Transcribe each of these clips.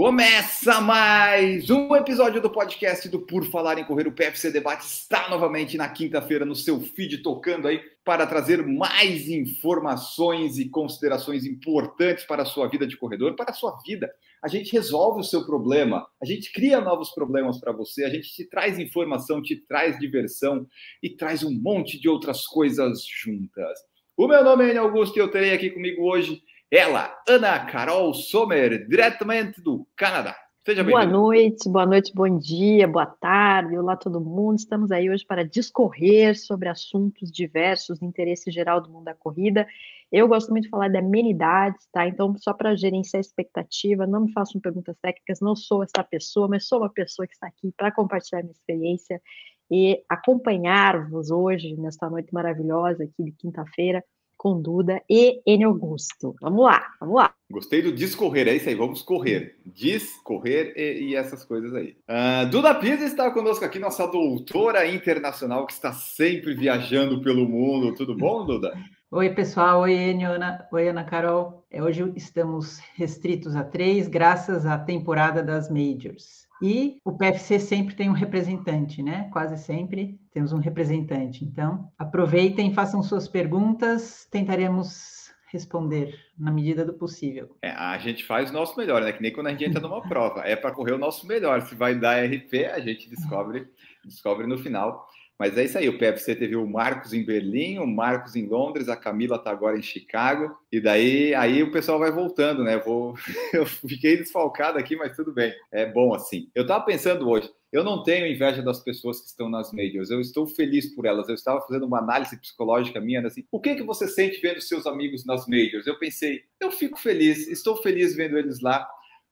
Começa mais um episódio do podcast do Por Falar em Correr. O PFC Debate está novamente na quinta-feira no seu feed tocando aí para trazer mais informações e considerações importantes para a sua vida de corredor, para a sua vida. A gente resolve o seu problema, a gente cria novos problemas para você, a gente te traz informação, te traz diversão e traz um monte de outras coisas juntas. O meu nome é Augusto e eu terei aqui comigo hoje ela, Ana Carol Sommer, diretamente do Canadá. Seja boa noite, boa noite, bom dia, boa tarde, olá todo mundo. Estamos aí hoje para discorrer sobre assuntos diversos de interesse geral do mundo da corrida. Eu gosto muito de falar de amenidades, tá? Então, só para gerenciar a expectativa, não me façam perguntas técnicas, não sou essa pessoa, mas sou uma pessoa que está aqui para compartilhar minha experiência e acompanhar-vos hoje, nesta noite maravilhosa aqui de quinta-feira, com Duda e N Augusto. Vamos lá, vamos lá. Gostei do discorrer, é isso aí, vamos correr. Discorrer e, e essas coisas aí. Uh, Duda Pisa está conosco aqui, nossa doutora internacional que está sempre viajando pelo mundo. Tudo bom, Duda? Oi, pessoal. Oi, Enio, Ana. Oi, Ana Carol. É, hoje estamos restritos a três, graças à temporada das Majors. E o PFC sempre tem um representante, né? Quase sempre temos um representante. Então, aproveitem, façam suas perguntas, tentaremos responder na medida do possível. É, a gente faz o nosso melhor, né? Que nem quando a gente entra numa prova. É para correr o nosso melhor. Se vai dar RP, a gente descobre, descobre no final. Mas é isso aí, o PFC teve o Marcos em Berlim, o Marcos em Londres, a Camila está agora em Chicago, e daí aí o pessoal vai voltando, né? Vou... eu fiquei desfalcado aqui, mas tudo bem, é bom assim. Eu estava pensando hoje, eu não tenho inveja das pessoas que estão nas majors, eu estou feliz por elas. Eu estava fazendo uma análise psicológica minha, assim, o que que você sente vendo seus amigos nas majors? Eu pensei, eu fico feliz, estou feliz vendo eles lá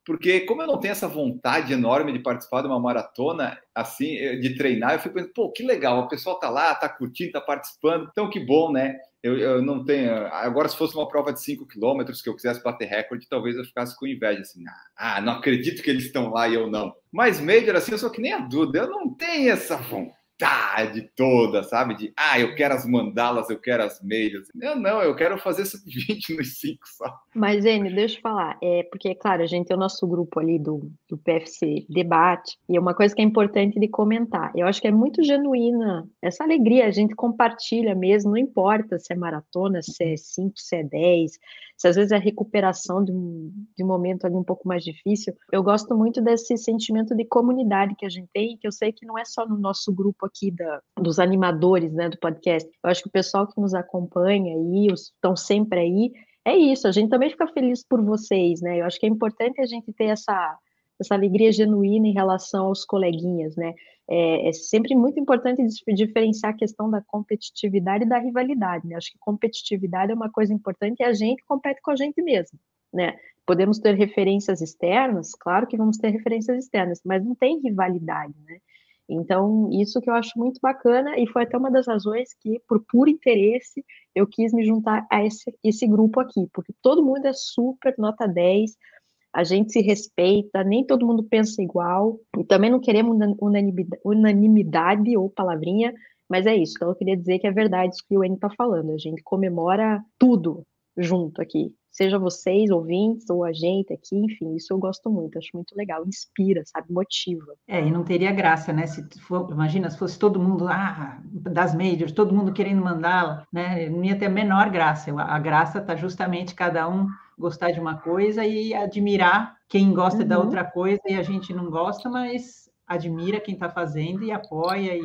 porque como eu não tenho essa vontade enorme de participar de uma maratona, assim, eh, de treinar, eu fico pensando, pô, que legal, o pessoal tá lá, tá curtindo, tá participando, então que bom, né? Eu, eu não tenho. Agora, se fosse uma prova de 5 quilômetros que eu quisesse bater recorde, talvez eu ficasse com inveja, assim, ah, não acredito que eles estão lá e eu não. Mas Major, assim, eu sou que nem a Duda, eu não tenho essa vontade vontade toda, sabe? De, ah, eu quero as mandalas, eu quero as meias. Eu não, eu quero fazer sub-20 nos 5 só. Mas, Ene, deixa eu falar, é porque, claro, a gente tem o nosso grupo ali do, do PFC Debate, e é uma coisa que é importante de comentar. Eu acho que é muito genuína essa alegria, a gente compartilha mesmo, não importa se é maratona, se é 5, se é 10, se às vezes é a recuperação de um, de um momento ali um pouco mais difícil. Eu gosto muito desse sentimento de comunidade que a gente tem, que eu sei que não é só no nosso grupo aqui da, dos animadores né, do podcast. Eu acho que o pessoal que nos acompanha aí, estão sempre aí, é isso, a gente também fica feliz por vocês, né? Eu acho que é importante a gente ter essa, essa alegria genuína em relação aos coleguinhas, né? É, é, sempre muito importante diferenciar a questão da competitividade e da rivalidade, né? Acho que competitividade é uma coisa importante e a gente compete com a gente mesmo, né? Podemos ter referências externas, claro que vamos ter referências externas, mas não tem rivalidade, né? Então, isso que eu acho muito bacana, e foi até uma das razões que, por puro interesse, eu quis me juntar a esse, esse grupo aqui, porque todo mundo é super nota 10, a gente se respeita, nem todo mundo pensa igual, e também não queremos unanimidade, ou palavrinha, mas é isso. Então, eu queria dizer que é verdade isso que o N está falando. A gente comemora tudo junto aqui. Seja vocês, ouvintes, ou a gente aqui, enfim, isso eu gosto muito, acho muito legal, inspira, sabe, motiva. É, e não teria graça, né? Se for, imagina se fosse todo mundo, ah, das majors, todo mundo querendo mandá-la, né? Não ia ter a menor graça. A graça está justamente cada um gostar de uma coisa e admirar quem gosta uhum. da outra coisa e a gente não gosta, mas admira quem está fazendo e apoia e,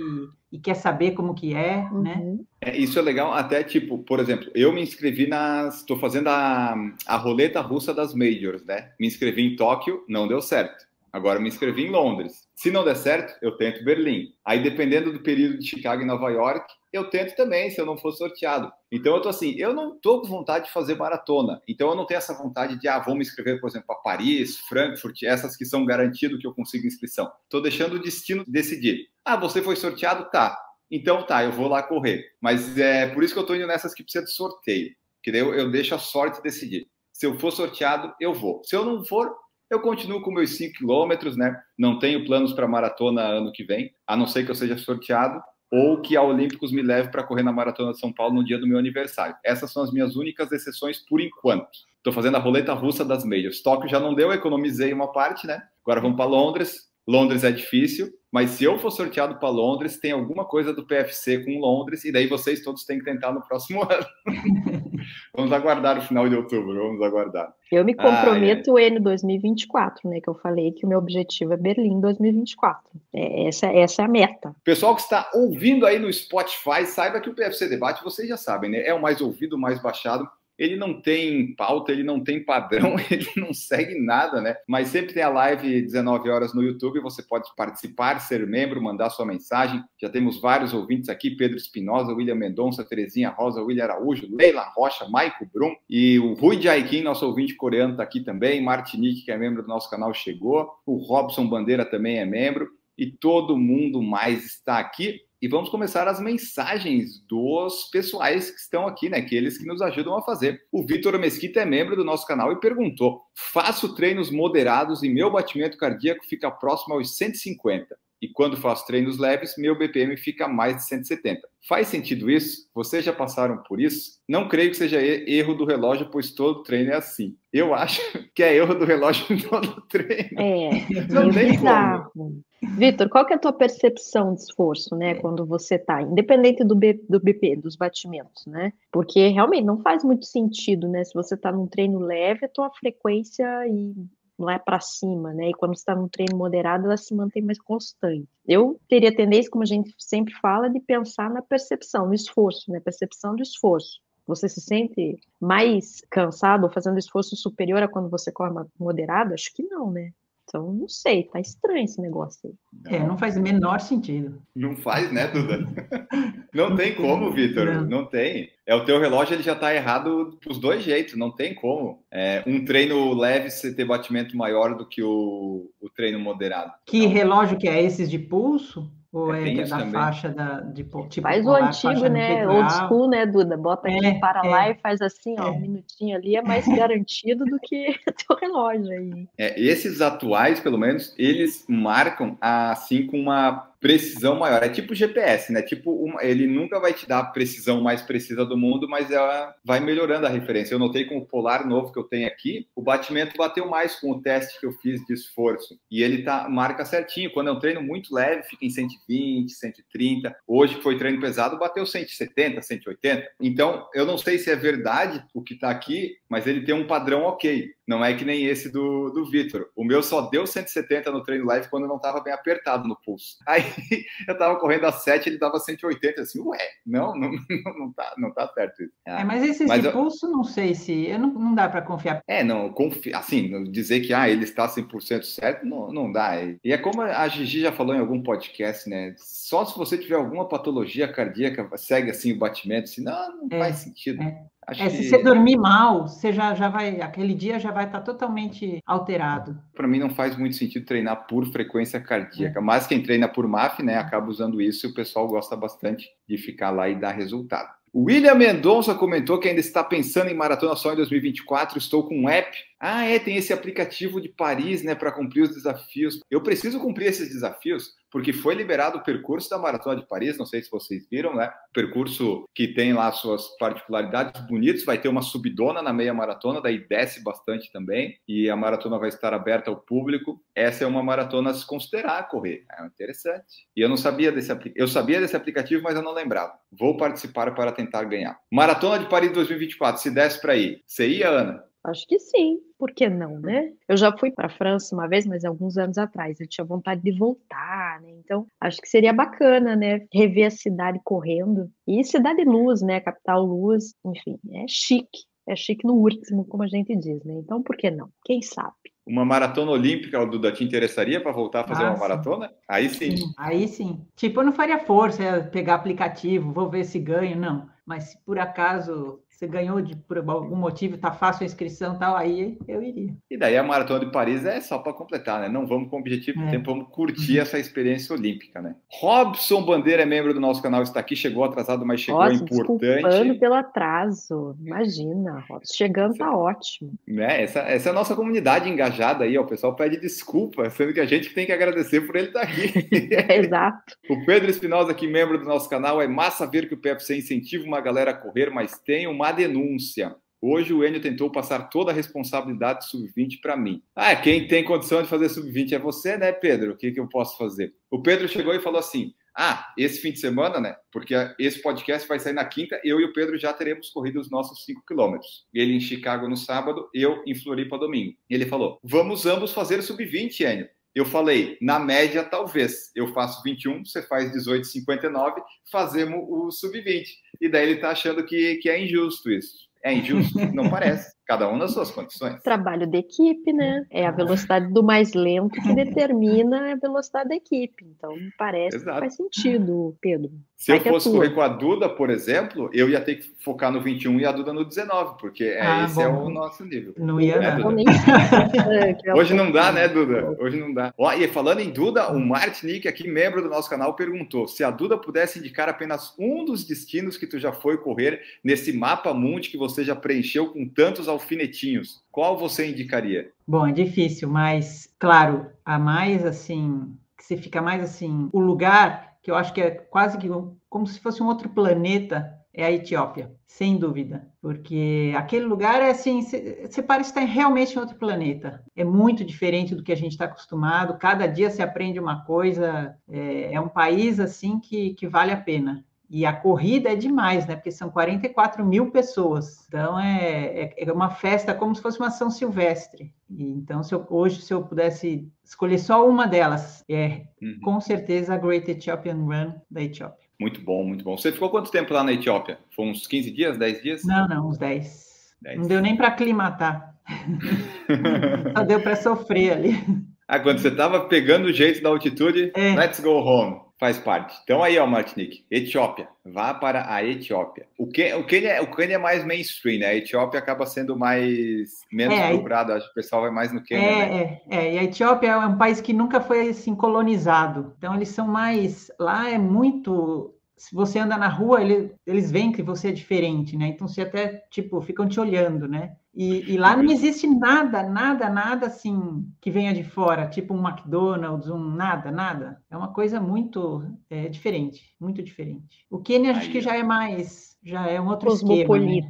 e, quer saber como que é, né? uhum. né? É, isso é legal, até tipo, por exemplo, eu me inscrevi nas, estou fazendo a, a roleta russa das majors, né? Me inscrevi em Tóquio, não deu certo. Agora me inscrevi em Londres. Se não der certo, eu tento Berlim. Aí, dependendo do período de Chicago e Nova York, eu tento também, se eu não for sorteado. Então, eu tô assim, eu não tô com vontade de fazer maratona. Então, eu não tenho essa vontade de, ah, vou me inscrever, por exemplo, para Paris, Frankfurt, essas que são garantido que eu consigo inscrição. Tô deixando o destino decidir. Ah, você foi sorteado? Tá. Então tá, eu vou lá correr. Mas é por isso que eu estou indo nessas que precisa de sorteio. Que daí eu, eu deixo a sorte decidir. Se eu for sorteado, eu vou. Se eu não for, eu continuo com meus 5 quilômetros, né? Não tenho planos para maratona ano que vem, a não ser que eu seja sorteado ou que a Olímpicos me leve para correr na Maratona de São Paulo no dia do meu aniversário. Essas são as minhas únicas exceções por enquanto. Estou fazendo a roleta russa das majors. Tóquio já não deu, economizei uma parte, né? Agora vamos para Londres. Londres é difícil, mas se eu for sorteado para Londres, tem alguma coisa do PFC com Londres, e daí vocês todos têm que tentar no próximo ano. vamos aguardar o final de outubro, vamos aguardar. Eu me comprometo ah, é. N 2024, né? Que eu falei que o meu objetivo é Berlim 2024. É, essa, essa é a meta. Pessoal que está ouvindo aí no Spotify, saiba que o PFC Debate, vocês já sabem, né? É o mais ouvido, o mais baixado ele não tem pauta, ele não tem padrão, ele não segue nada, né? Mas sempre tem a live 19 horas no YouTube, você pode participar, ser membro, mandar sua mensagem. Já temos vários ouvintes aqui: Pedro Espinosa, William Mendonça, Terezinha Rosa, William Araújo, Leila Rocha, Maico Brum e o Rui Jaikin, nosso ouvinte coreano, está aqui também. Martinique, que é membro do nosso canal, chegou. O Robson Bandeira também é membro. E todo mundo mais está aqui e vamos começar as mensagens dos pessoais que estão aqui, né? Aqueles que nos ajudam a fazer. O Vitor Mesquita é membro do nosso canal e perguntou: faço treinos moderados e meu batimento cardíaco fica próximo aos 150. E quando faço treinos leves, meu BPM fica mais de 170. Faz sentido isso? Vocês já passaram por isso? Não creio que seja erro do relógio, pois todo treino é assim. Eu acho que é erro do relógio em todo treino. É, não é tem como. Vitor, qual que é a tua percepção de esforço, né, quando você está, independente do, B, do BP, dos batimentos, né? Porque realmente não faz muito sentido, né? Se você está num treino leve, a tua frequência e lá para cima, né? E quando está num treino moderado, ela se mantém mais constante. Eu teria tendência, como a gente sempre fala, de pensar na percepção, no esforço, né? Percepção do esforço. Você se sente mais cansado ou fazendo esforço superior a quando você corre moderado? Acho que não, né? Então, não sei, tá estranho esse negócio aí. É, não faz o menor sentido. Não faz, né, Duda? Não tem como, Vitor, não. não. tem. É o teu relógio, ele já tá errado dos dois jeitos, não tem como. É, um treino leve você ter batimento maior do que o, o treino moderado. Que então, relógio que é esses de pulso? Ou é, é da também. faixa da, de tipo Faz o antigo, né? Old school, né, Duda? Bota aqui é, para é, lá e faz assim, ó, um é. minutinho ali, é mais garantido do que teu relógio aí. É, esses atuais, pelo menos, eles marcam assim com uma precisão maior. É tipo GPS, né? Tipo, ele nunca vai te dar a precisão mais precisa do mundo, mas ela vai melhorando a referência. Eu notei com o Polar novo que eu tenho aqui, o batimento bateu mais com o teste que eu fiz de esforço. E ele tá marca certinho. Quando é um treino muito leve, fica em 120, 130. Hoje, foi treino pesado, bateu 170, 180. Então, eu não sei se é verdade o que tá aqui, mas ele tem um padrão ok. Não é que nem esse do, do Vitor. O meu só deu 170 no treino leve quando não estava bem apertado no pulso. Aí eu estava correndo a 7, ele dava 180, assim, ué, não, não, não, não, tá, não tá certo isso. É, mas esse mas de eu... pulso, não sei se, eu não, não dá para confiar. É, não, confi... assim, dizer que ah, ele está 100% certo, não, não dá. E é como a Gigi já falou em algum podcast, né, só se você tiver alguma patologia cardíaca, segue assim o batimento, assim, não, não é, faz sentido. É. É, se você dormir mal, você já, já vai, aquele dia já vai estar totalmente alterado. Para mim não faz muito sentido treinar por frequência cardíaca, é. mas quem treina por MAF, né, acaba usando isso e o pessoal gosta bastante de ficar lá e dar resultado. William Mendonça comentou que ainda está pensando em maratona só em 2024. Estou com um app ah, é, tem esse aplicativo de Paris, né, para cumprir os desafios. Eu preciso cumprir esses desafios porque foi liberado o percurso da Maratona de Paris, não sei se vocês viram, né? Percurso que tem lá suas particularidades bonitas, vai ter uma subidona na meia maratona, daí desce bastante também, e a maratona vai estar aberta ao público. Essa é uma maratona a se considerar correr. É interessante. E eu não sabia desse. Eu sabia desse aplicativo, mas eu não lembrava. Vou participar para tentar ganhar. Maratona de Paris 2024, se desce para ir. Você ia, Ana? Acho que sim, por que não, né? Eu já fui para a França uma vez, mas alguns anos atrás, eu tinha vontade de voltar, né? Então, acho que seria bacana, né? Rever a cidade correndo. E cidade luz, né? Capital luz, enfim, é chique. É chique no último, como a gente diz, né? Então, por que não? Quem sabe? Uma maratona olímpica, Duda, te interessaria para voltar a fazer ah, uma maratona? Aí sim. sim. Aí sim. Tipo, eu não faria força pegar aplicativo, vou ver se ganho, não. Mas se por acaso você ganhou de, por algum motivo, tá fácil a inscrição tal, aí eu iria. E daí a Maratona de Paris é só para completar, né? Não vamos com o objetivo de é. tempo, vamos curtir uhum. essa experiência olímpica, né? Robson Bandeira é membro do nosso canal, está aqui, chegou atrasado, mas chegou Nossa, importante. pelo atraso, imagina, Robson, chegando tá ótimo. Né? Essa, essa é a nossa comunidade engajada aí, ó, o pessoal pede desculpa, sendo que a gente tem que agradecer por ele estar tá aqui. Exato. o Pedro Espinosa aqui, membro do nosso canal, é massa ver que o PFC incentiva uma galera a correr, mas tem uma denúncia. Hoje o Enio tentou passar toda a responsabilidade do sub-20 para mim. Ah, quem tem condição de fazer sub-20 é você, né, Pedro? O que, que eu posso fazer? O Pedro chegou e falou assim: Ah, esse fim de semana, né? Porque esse podcast vai sair na quinta, eu e o Pedro já teremos corrido os nossos 5 quilômetros. Ele em Chicago no sábado, eu em Floripa domingo. Ele falou: Vamos ambos fazer sub-20, Enio. Eu falei, na média, talvez. Eu faço 21, você faz 18,59, fazemos o sub-20. E daí ele está achando que, que é injusto isso. É injusto? Não parece. Cada um nas suas condições. Trabalho de equipe, né? É a velocidade do mais lento que determina a velocidade da equipe. Então, parece Exato. que faz sentido, Pedro. Se Vai eu fosse correr com a Duda, por exemplo, eu ia ter que focar no 21 e a Duda no 19, porque é, ah, esse é bom. é o nosso nível. Não ia é, Hoje não dá, né, Duda? Hoje não dá. Ó, e falando em Duda, o Martinique, aqui, membro do nosso canal, perguntou se a Duda pudesse indicar apenas um dos destinos que tu já foi correr nesse mapa mundi que você já preencheu com tantos alfinetinhos, qual você indicaria? Bom, é difícil, mas claro, a mais assim, que você fica mais assim, o lugar que eu acho que é quase que como se fosse um outro planeta é a Etiópia, sem dúvida, porque aquele lugar é assim, você parece estar realmente em outro planeta. É muito diferente do que a gente está acostumado. Cada dia se aprende uma coisa. É, é um país assim que, que vale a pena. E a corrida é demais, né? Porque são 44 mil pessoas. Então é, é, é uma festa como se fosse uma São Silvestre. E, então, se eu, hoje, se eu pudesse escolher só uma delas, é uhum. com certeza a Great Ethiopian Run da Etiópia. Muito bom, muito bom. Você ficou quanto tempo lá na Etiópia? Foi uns 15 dias, 10 dias? Não, não, uns 10. 10. Não deu nem para aclimatar. Só deu para sofrer ali. Ah, quando você estava pegando o jeito da altitude, é. let's go home. Faz parte. Então aí, ó, Martinique, Etiópia. Vá para a Etiópia. O que o Quênia, o Quênia é mais mainstream, né? A Etiópia acaba sendo mais menos é, procurado. Acho que o pessoal vai mais no Quênia. É, né? é, é. E a Etiópia é um país que nunca foi assim colonizado. Então eles são mais lá é muito se você anda na rua, ele, eles veem que você é diferente, né? Então, você até, tipo, ficam te olhando, né? E, e, lá não existe nada, nada, nada assim que venha de fora, tipo um McDonald's, um nada, nada. É uma coisa muito é, diferente, muito diferente. O Quênia acho que já é mais, já é um outro esquema. Né?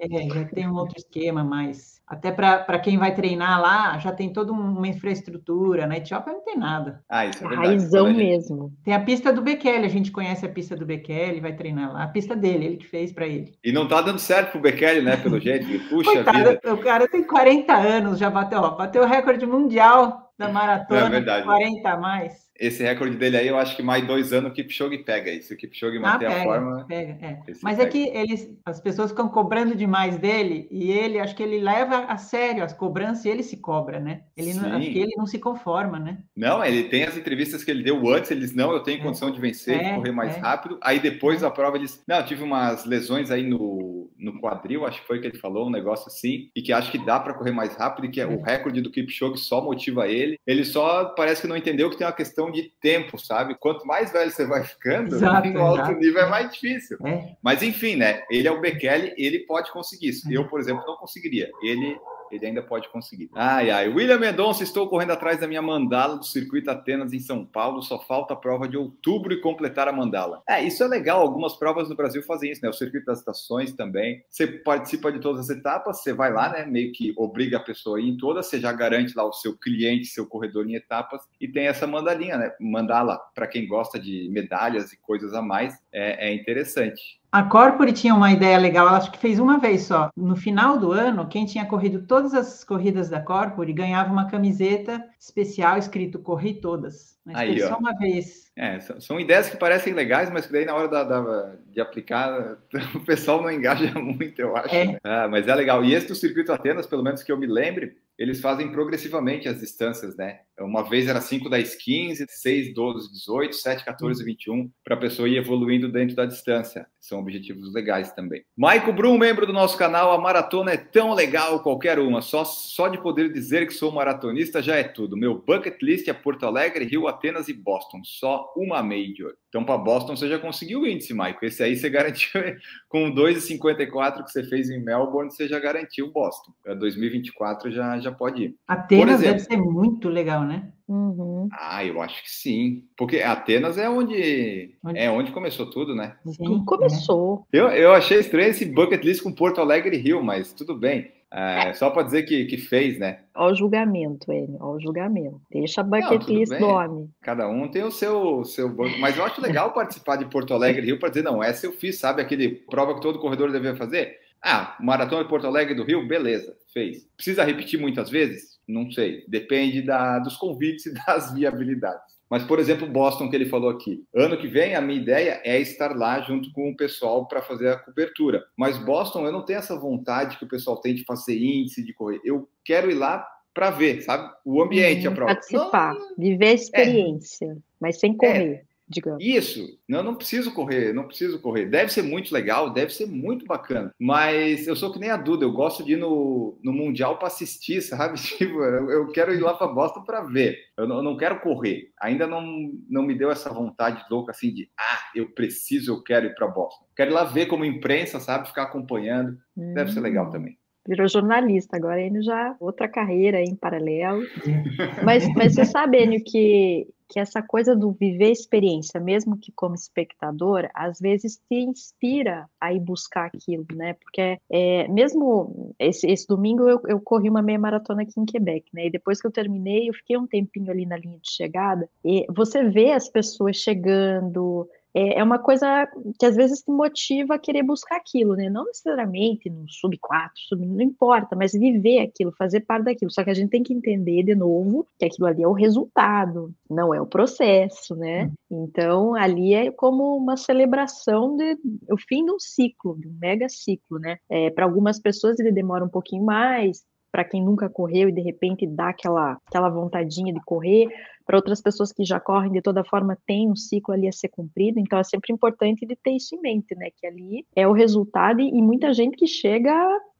É, já tem um outro esquema mais até para quem vai treinar lá, já tem toda uma infraestrutura. Na Etiópia não tem nada. Ah, isso é, verdade. Raizão gente... mesmo. Tem a pista do Bekele, a gente conhece a pista do Bekele, vai treinar lá. A pista dele, ele que fez para ele. E não tá dando certo pro Bekele, né, pelo jeito. Puxa Coitado, vida. O cara tem 40 anos, já bateu, ó, bateu o recorde mundial da maratona, é verdade. 40 a mais esse recorde dele aí, eu acho que mais dois anos o Kipchoge pega. E se o Kipchoge ah, manter pega, a forma. Pega, é. Mas é pega. é que eles, as pessoas ficam cobrando demais dele e ele, acho que ele leva a sério as cobranças e ele se cobra, né? Ele não, acho que ele não se conforma, né? Não, ele tem as entrevistas que ele deu antes, eles não, eu tenho é. condição de vencer, é, de correr mais é. rápido. Aí depois da prova, eles. Não, eu tive umas lesões aí no, no quadril, acho que foi que ele falou, um negócio assim, e que acho que dá para correr mais rápido, e que é. o recorde do Kipchoge só motiva ele. Ele só parece que não entendeu que tem uma questão de tempo, sabe? Quanto mais velho você vai ficando, exato, no alto exato. nível é mais difícil. É. Mas enfim, né? Ele é o Bekele, ele pode conseguir isso. Eu, por exemplo, não conseguiria. Ele ele ainda pode conseguir. Ai, ai. William Mendonça, estou correndo atrás da minha mandala do circuito Atenas em São Paulo. Só falta a prova de outubro e completar a mandala. É, isso é legal. Algumas provas no Brasil fazem isso, né? O circuito das estações também. Você participa de todas as etapas, você vai lá, né? Meio que obriga a pessoa a ir em todas, você já garante lá o seu cliente, seu corredor em etapas e tem essa mandalinha, né? Mandala, para quem gosta de medalhas e coisas a mais, é, é interessante. A Corpore tinha uma ideia legal, ela acho que fez uma vez só. No final do ano, quem tinha corrido todas as corridas da Corpore ganhava uma camiseta especial escrito Corri Todas. Mas Aí, só uma vez. É, são, são, ideias que parecem legais, mas que daí na hora da, da, de aplicar, o pessoal não engaja muito, eu acho. É. Né? Ah, mas é legal. E esse do Circuito Atenas, pelo menos que eu me lembre, eles fazem progressivamente as distâncias, né? Uma vez era 5, 10, 15, 6, 12, 18, 7, 14, 21, para a pessoa ir evoluindo dentro da distância. São objetivos legais também. Maico Brum, membro do nosso canal, a maratona é tão legal qualquer uma. Só, só de poder dizer que sou maratonista já é tudo. Meu bucket list é Porto Alegre, Rio, Atenas e Boston. Só uma major. Então, para Boston, você já conseguiu o índice, Maico. Esse aí você garantiu com 2,54 que você fez em Melbourne, você já garantiu Boston. Para 2024 já, já pode ir. Atenas exemplo, deve ser muito legal, né? Uhum. Ah, eu acho que sim. Porque Atenas é onde, onde... é onde começou tudo, né? Sim, começou. Eu, eu achei estranho esse bucket list com Porto Alegre e Rio, mas tudo bem. É, é. Só para dizer que, que fez, né? Olha o julgamento, ele, olha o julgamento. Deixa a bucket não, list do homem. Cada um tem o seu, seu Mas eu acho legal participar de Porto Alegre e Rio para dizer, não, essa eu fiz, sabe? Aquele prova que todo corredor devia fazer. Ah, Maratona de Porto Alegre do Rio, beleza, fez. Precisa repetir muitas vezes? Não sei. Depende da, dos convites e das viabilidades. Mas, por exemplo, Boston, que ele falou aqui. Ano que vem, a minha ideia é estar lá junto com o pessoal para fazer a cobertura. Mas Boston, eu não tenho essa vontade que o pessoal tem de fazer índice, de correr. Eu quero ir lá para ver, sabe? O ambiente, hum, a prova. Participar, não, viver a experiência, é, mas sem correr. É, digamos. Isso, eu não preciso correr, não preciso correr. Deve ser muito legal, deve ser muito bacana. Mas eu sou que nem a Duda, eu gosto de ir no, no Mundial para assistir, sabe? Tipo, eu, eu quero ir lá para Boston para ver. Eu não, eu não, quero correr. Ainda não, não me deu essa vontade louca assim de, ah, eu preciso, eu quero ir para Boston. Quero ir lá ver como imprensa, sabe? Ficar acompanhando. Hum. Deve ser legal hum. também virou jornalista, agora ele já outra carreira em paralelo. mas, mas você sabe, Enio, que que essa coisa do viver experiência, mesmo que como espectador, às vezes te inspira a ir buscar aquilo, né? Porque é, mesmo esse, esse domingo eu, eu, corri uma meia maratona aqui em Quebec, né? E depois que eu terminei, eu fiquei um tempinho ali na linha de chegada e você vê as pessoas chegando, é, é uma coisa que às vezes te motiva a querer buscar aquilo, né? Não necessariamente no sub 4, sub, não importa, mas viver aquilo, fazer parte daquilo. Só que a gente tem que entender de novo que aquilo ali é o resultado, não é o processo, né? Hum. Então ali é como uma celebração de o fim de um ciclo, de um mega ciclo, né? É, Para algumas pessoas ele demora um pouquinho mais, para quem nunca correu e de repente dá aquela, aquela vontadinha de correr, para outras pessoas que já correm de toda forma tem um ciclo ali a ser cumprido, então é sempre importante de ter isso em mente, né, que ali é o resultado e, muita gente que chega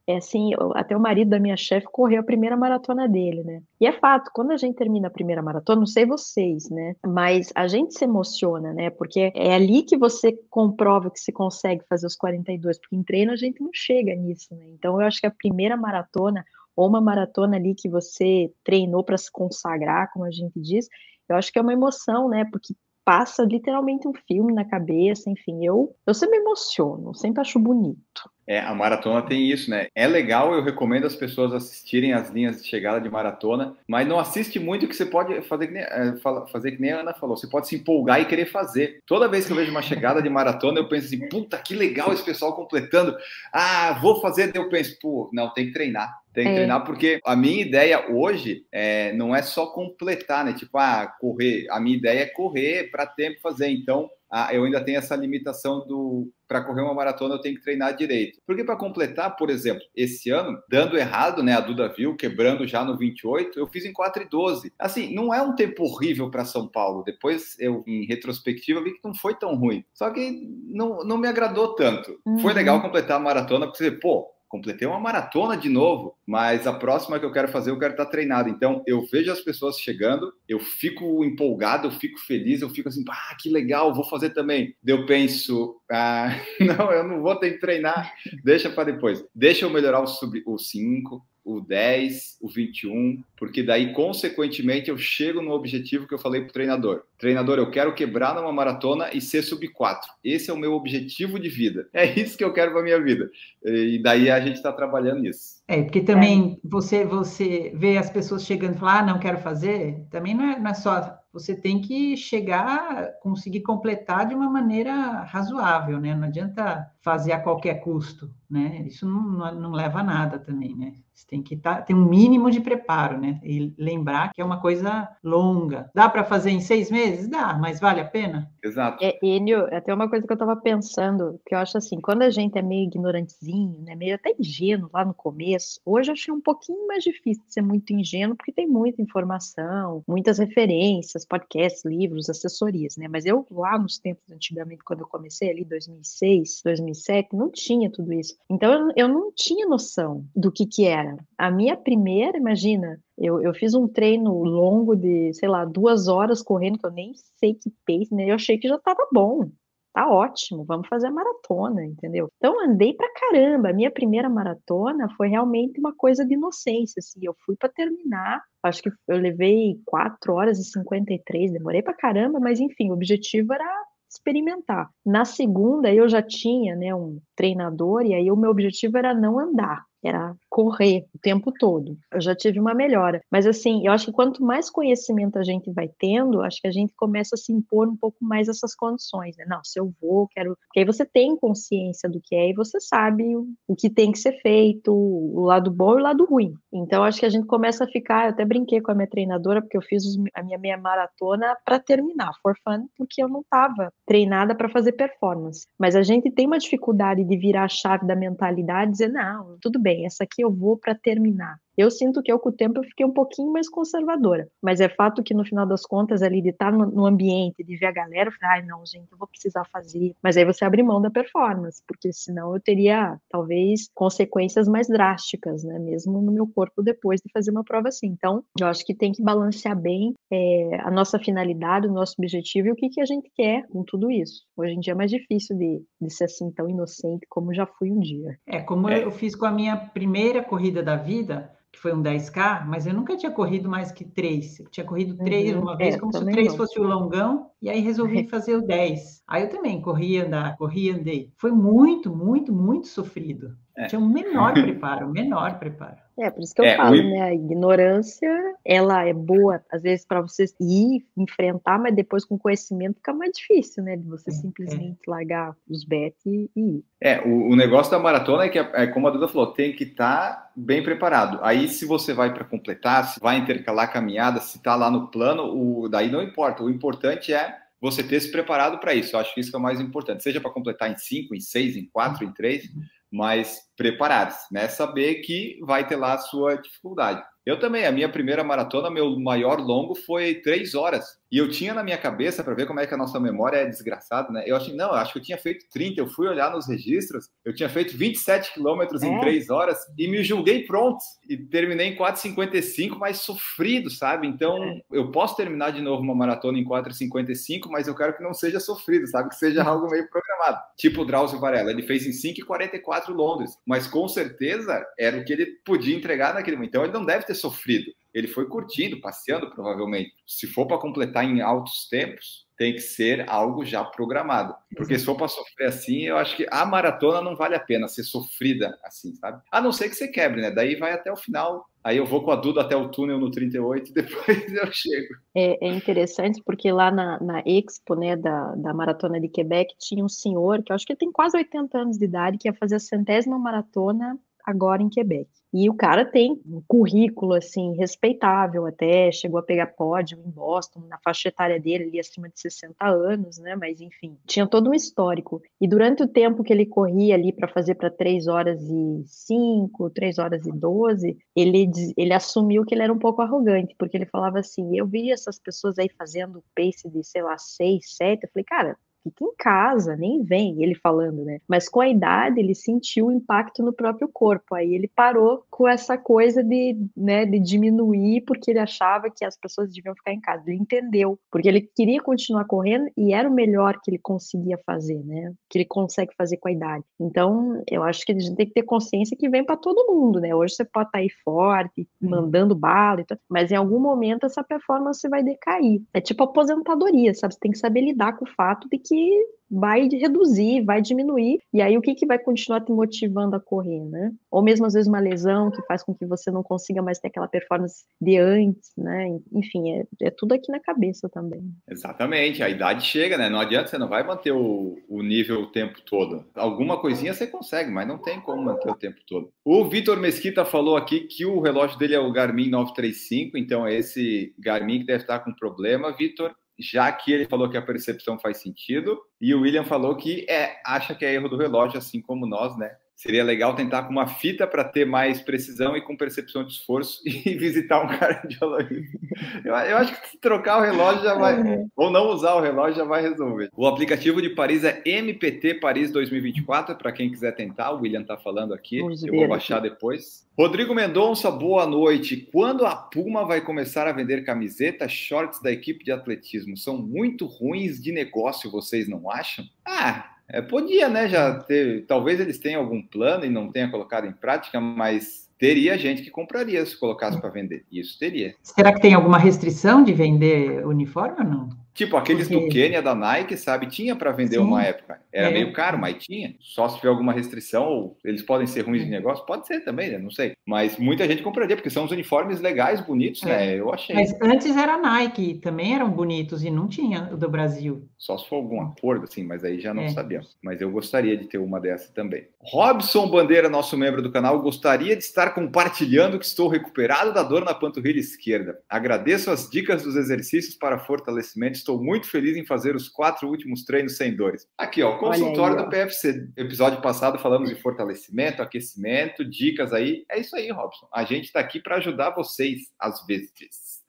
é assim, até o marido da minha chefe correu a primeira maratona dele, né? E é fato, quando a gente termina a primeira maratona, não sei vocês, né? Mas a gente se emociona, né? Porque é ali que você comprova que se consegue fazer os 42, porque em treino a gente não chega nisso, né? Então eu acho que a primeira maratona, ou uma maratona ali que você treinou para se consagrar, como a gente diz, eu acho que é uma emoção, né? Porque passa literalmente um filme na cabeça, enfim, eu, eu sempre me emociono, sempre acho bonito. É, a maratona tem isso, né? É legal, eu recomendo as pessoas assistirem as linhas de chegada de maratona, mas não assiste muito que você pode fazer que nem, é, fazer que nem a Ana falou, você pode se empolgar e querer fazer. Toda vez que eu vejo uma chegada de maratona, eu penso assim, puta, que legal esse pessoal completando. Ah, vou fazer, eu penso, pô, não, tem que treinar. Tem que é. treinar, porque a minha ideia hoje é, não é só completar, né? Tipo, ah, correr. A minha ideia é correr para tempo fazer. Então, ah, eu ainda tenho essa limitação do para correr uma maratona eu tenho que treinar direito. Porque para completar, por exemplo, esse ano, dando errado, né, a Duda viu, quebrando já no 28, eu fiz em 4 e 12. Assim, não é um tempo horrível para São Paulo. Depois eu em retrospectiva vi que não foi tão ruim. Só que não, não me agradou tanto. Uhum. Foi legal completar a maratona porque você, pô, completei uma maratona de novo, mas a próxima que eu quero fazer, eu quero estar treinado. Então, eu vejo as pessoas chegando, eu fico empolgado, eu fico feliz, eu fico assim, ah, que legal, vou fazer também. Eu penso, ah, não, eu não vou ter que treinar, deixa para depois. Deixa eu melhorar o 5, o 10, o 21, porque daí, consequentemente, eu chego no objetivo que eu falei para o treinador. Treinador, eu quero quebrar numa maratona e ser sub 4. Esse é o meu objetivo de vida. É isso que eu quero para minha vida. E daí a gente está trabalhando nisso. É, porque também é. você você vê as pessoas chegando e falar, ah, não quero fazer, também não é, não é só. Você tem que chegar, conseguir completar de uma maneira razoável, né? Não adianta fazer a qualquer custo né? Isso não, não, não leva a nada também, né? Você tem que tá, ter um mínimo de preparo, né? E lembrar que é uma coisa longa. Dá para fazer em seis meses? Dá, mas vale a pena? Exato. É, Enio, até uma coisa que eu estava pensando, que eu acho assim, quando a gente é meio ignorantezinho, né, meio até ingênuo lá no começo, hoje eu achei um pouquinho mais difícil de ser muito ingênuo, porque tem muita informação, muitas referências, podcasts, livros, assessorias, né? Mas eu lá nos tempos antigamente, quando eu comecei ali, 2006, 2007, não tinha tudo isso. Então eu, não tinha noção do que que era a minha primeira, imagina, eu, eu fiz um treino longo de, sei lá, duas horas correndo, que eu nem sei que pace, né? Eu achei que já estava bom. Tá ótimo, vamos fazer a maratona, entendeu? Então andei pra caramba. A minha primeira maratona foi realmente uma coisa de inocência, assim. Eu fui para terminar, acho que eu levei 4 horas e 53, demorei pra caramba, mas enfim, o objetivo era experimentar. Na segunda, eu já tinha né, um treinador, e aí o meu objetivo era não andar era correr o tempo todo. Eu já tive uma melhora. Mas assim, eu acho que quanto mais conhecimento a gente vai tendo, acho que a gente começa a se impor um pouco mais essas condições, né? Não, se eu vou, quero. Porque aí você tem consciência do que é e você sabe o que tem que ser feito, o lado bom e o lado ruim. Então, acho que a gente começa a ficar. Eu até brinquei com a minha treinadora, porque eu fiz a minha meia maratona para terminar, for fun, porque eu não estava treinada para fazer performance. Mas a gente tem uma dificuldade de virar a chave da mentalidade e dizer, não, tudo bem essa aqui eu vou para terminar. Eu sinto que eu, com o tempo, eu fiquei um pouquinho mais conservadora. Mas é fato que, no final das contas, ali de estar no, no ambiente, de ver a galera, eu falei, ai, não, gente, eu vou precisar fazer. Mas aí você abre mão da performance, porque senão eu teria, talvez, consequências mais drásticas, né? Mesmo no meu corpo depois de fazer uma prova assim. Então, eu acho que tem que balancear bem é, a nossa finalidade, o nosso objetivo e o que, que a gente quer com tudo isso. Hoje em dia é mais difícil de, de ser assim tão inocente como já fui um dia. É, como é. eu fiz com a minha primeira corrida da vida, que foi um 10K, mas eu nunca tinha corrido mais que três. Eu tinha corrido três uhum, uma vez, é, como se o três fosse o longão, e aí resolvi fazer o 10. Aí eu também corri, andar, corri, andei. Foi muito, muito, muito sofrido. É. Tinha um menor preparo, um menor preparo. É, por isso que eu é, falo, o... né? A ignorância, ela é boa, às vezes, para você ir enfrentar, mas depois com conhecimento fica mais difícil, né? De você é, simplesmente é. largar os bet e, ir. É, o, o, negócio da maratona é que, é, como a Duda falou, tem que estar tá bem preparado. Aí, se você vai para completar, se vai intercalar a caminhada, se está lá no plano, o, daí não importa. O importante é você ter se preparado para isso. Eu acho que isso é o mais importante. Seja para completar em 5, em 6, em 4, em 3 mas preparados, né? Saber que vai ter lá a sua dificuldade. Eu também, a minha primeira maratona, meu maior longo foi três horas. E eu tinha na minha cabeça, para ver como é que a nossa memória é desgraçada, né? Eu achei, não, eu acho que eu tinha feito 30. Eu fui olhar nos registros, eu tinha feito 27 quilômetros é. em três horas e me julguei pronto. E terminei em 4,55, mas sofrido, sabe? Então, é. eu posso terminar de novo uma maratona em 4,55, mas eu quero que não seja sofrido, sabe? Que seja algo meio programado. Tipo o Drauzio Varela, ele fez em 5,44 Londres, mas com certeza era o que ele podia entregar naquele momento. Então, ele não deve ter sofrido. Ele foi curtindo, passeando, provavelmente. Se for para completar em altos tempos, tem que ser algo já programado. Porque se for para sofrer assim, eu acho que a maratona não vale a pena ser sofrida assim, sabe? A não ser que você quebre, né? Daí vai até o final. Aí eu vou com a Duda até o túnel no 38 e depois eu chego. É, é interessante porque lá na, na Expo, né, da, da Maratona de Quebec, tinha um senhor que eu acho que ele tem quase 80 anos de idade, que ia fazer a centésima maratona agora em Quebec. E o cara tem um currículo, assim, respeitável até, chegou a pegar pódio em Boston, na faixa etária dele, ali acima de 60 anos, né, mas enfim, tinha todo um histórico. E durante o tempo que ele corria ali para fazer para 3 horas e 5, 3 horas e 12, ele, ele assumiu que ele era um pouco arrogante, porque ele falava assim, eu vi essas pessoas aí fazendo pace de, sei lá, 6, 7, eu falei, cara, fica em casa, nem vem, ele falando, né? Mas com a idade ele sentiu o impacto no próprio corpo, aí ele parou com essa coisa de, né, de diminuir porque ele achava que as pessoas deviam ficar em casa. Ele entendeu, porque ele queria continuar correndo e era o melhor que ele conseguia fazer, né? Que ele consegue fazer com a idade. Então, eu acho que a gente tem que ter consciência que vem para todo mundo, né? Hoje você pode estar tá aí forte, mandando bala e tal, mas em algum momento essa performance vai decair. É tipo aposentadoria, sabe? Você tem que saber lidar com o fato de que que vai reduzir, vai diminuir, e aí o que, que vai continuar te motivando a correr, né? Ou mesmo às vezes uma lesão que faz com que você não consiga mais ter aquela performance de antes, né? Enfim, é, é tudo aqui na cabeça também. Exatamente, a idade chega, né? Não adianta, você não vai manter o, o nível o tempo todo. Alguma coisinha você consegue, mas não tem como manter o tempo todo. O Vitor Mesquita falou aqui que o relógio dele é o Garmin 935, então é esse Garmin que deve estar com problema. Vitor, já que ele falou que a percepção faz sentido, e o William falou que é, acha que é erro do relógio, assim como nós, né? Seria legal tentar com uma fita para ter mais precisão e com percepção de esforço e visitar um cardiologista. Eu, eu acho que trocar o relógio já vai, uhum. ou não usar o relógio já vai resolver. O aplicativo de Paris é MPT Paris 2024, para quem quiser tentar. O William está falando aqui, Vamos eu vou baixar aqui. depois. Rodrigo Mendonça, boa noite. Quando a Puma vai começar a vender camisetas, shorts da equipe de atletismo? São muito ruins de negócio, vocês não acham? Ah, é, podia, né? Já ter. Talvez eles tenham algum plano e não tenha colocado em prática, mas teria gente que compraria se colocasse para vender. Isso teria. Será que tem alguma restrição de vender uniforme ou não? Tipo, aqueles Porque... do Quênia, da Nike, sabe? Tinha para vender Sim. uma época. Era é. meio caro, mas tinha. Só se tiver alguma restrição, ou eles podem ser ruins de é. negócio, pode ser também, né? Não sei. Mas muita gente compraria, porque são os uniformes legais, bonitos, né? é. né? Eu achei. Mas antes era Nike, também eram bonitos e não tinha o do Brasil. Só se for algum acordo, assim, mas aí já não é. sabíamos. Mas eu gostaria de ter uma dessa também. Robson Bandeira, nosso membro do canal, gostaria de estar compartilhando que estou recuperado da dor na panturrilha esquerda. Agradeço as dicas dos exercícios para fortalecimento Estou muito feliz em fazer os quatro últimos treinos sem dores. Aqui, ó, consultório aí, ó. do PFC. Episódio passado falamos de fortalecimento, aquecimento, dicas aí. É isso aí, Robson. A gente está aqui para ajudar vocês, às vezes.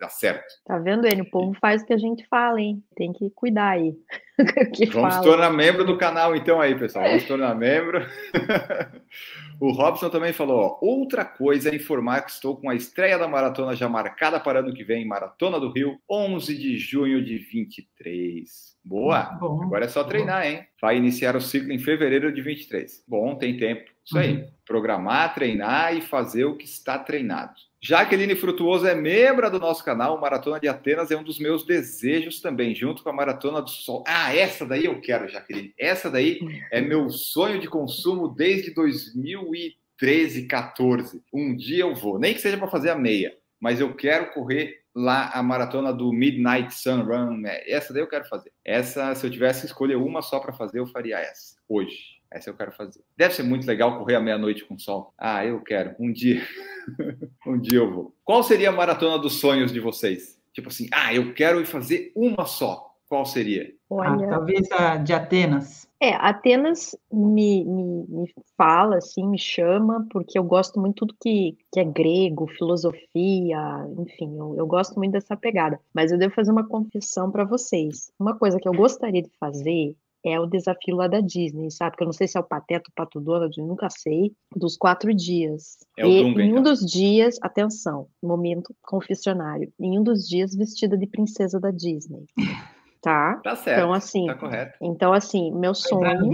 Tá certo. Tá vendo, ele? O povo faz o que a gente fala, hein? Tem que cuidar aí. Vamos fala. tornar membro do canal, então, aí, pessoal. Vamos tornar membro. o Robson também falou: ó, outra coisa é informar que estou com a estreia da maratona já marcada para ano que vem, Maratona do Rio, 11 de junho de 23. Boa! Bom, Agora é só treinar, hein? Vai iniciar o ciclo em fevereiro de 23. Bom, tem tempo. Isso uhum. aí. Programar, treinar e fazer o que está treinado. Jaqueline Frutuoso é membro do nosso canal. Maratona de Atenas é um dos meus desejos também, junto com a Maratona do Sol. Ah, essa daí eu quero, Jaqueline. Essa daí é meu sonho de consumo desde 2013, 14. Um dia eu vou, nem que seja para fazer a meia, mas eu quero correr lá a maratona do Midnight Sun Run. É, essa daí eu quero fazer. Essa, se eu tivesse que escolher uma só para fazer, eu faria essa, hoje. Essa eu quero fazer. Deve ser muito legal correr à meia-noite com sol. Ah, eu quero. Um dia. um dia eu vou. Qual seria a maratona dos sonhos de vocês? Tipo assim, ah, eu quero ir fazer uma só. Qual seria? Olha... Ah, talvez a de Atenas. É, Atenas me, me, me, fala, assim, me chama, porque eu gosto muito do que, que é grego, filosofia, enfim, eu, eu gosto muito dessa pegada. Mas eu devo fazer uma confissão para vocês. Uma coisa que eu gostaria de fazer é o desafio lá da Disney, sabe? Que eu não sei se é o Pateta, o Pato Donald, eu nunca sei, dos quatro dias. É e Dunga, em um então. dos dias, atenção, momento confessionário, em um dos dias vestida de princesa da Disney. Tá? Tá certo. Então, assim, tá correto. Então, assim, meu sonho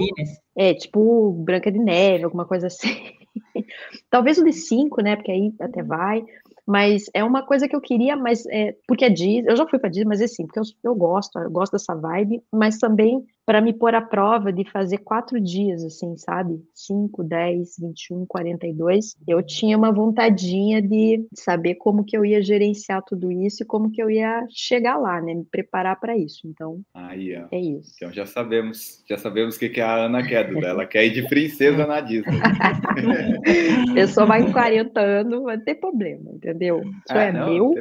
é tipo Branca de Neve, alguma coisa assim. Talvez o de cinco, né? Porque aí até vai. Mas é uma coisa que eu queria, mas é, porque é Disney, eu já fui para Disney, mas é sim, porque eu, eu gosto, eu gosto dessa vibe, mas também para me pôr à prova de fazer quatro dias, assim, sabe? 5, 10, 21, 42. Eu tinha uma vontadinha de saber como que eu ia gerenciar tudo isso e como que eu ia chegar lá, né? Me preparar para isso. Então, Aí, é isso. Então já sabemos, já sabemos o que, que a Ana quer, Duda. Ela quer ir de princesa na Disney. eu sou mais de 40 anos, vai ter problema, entendeu? Isso ah, é não, meu.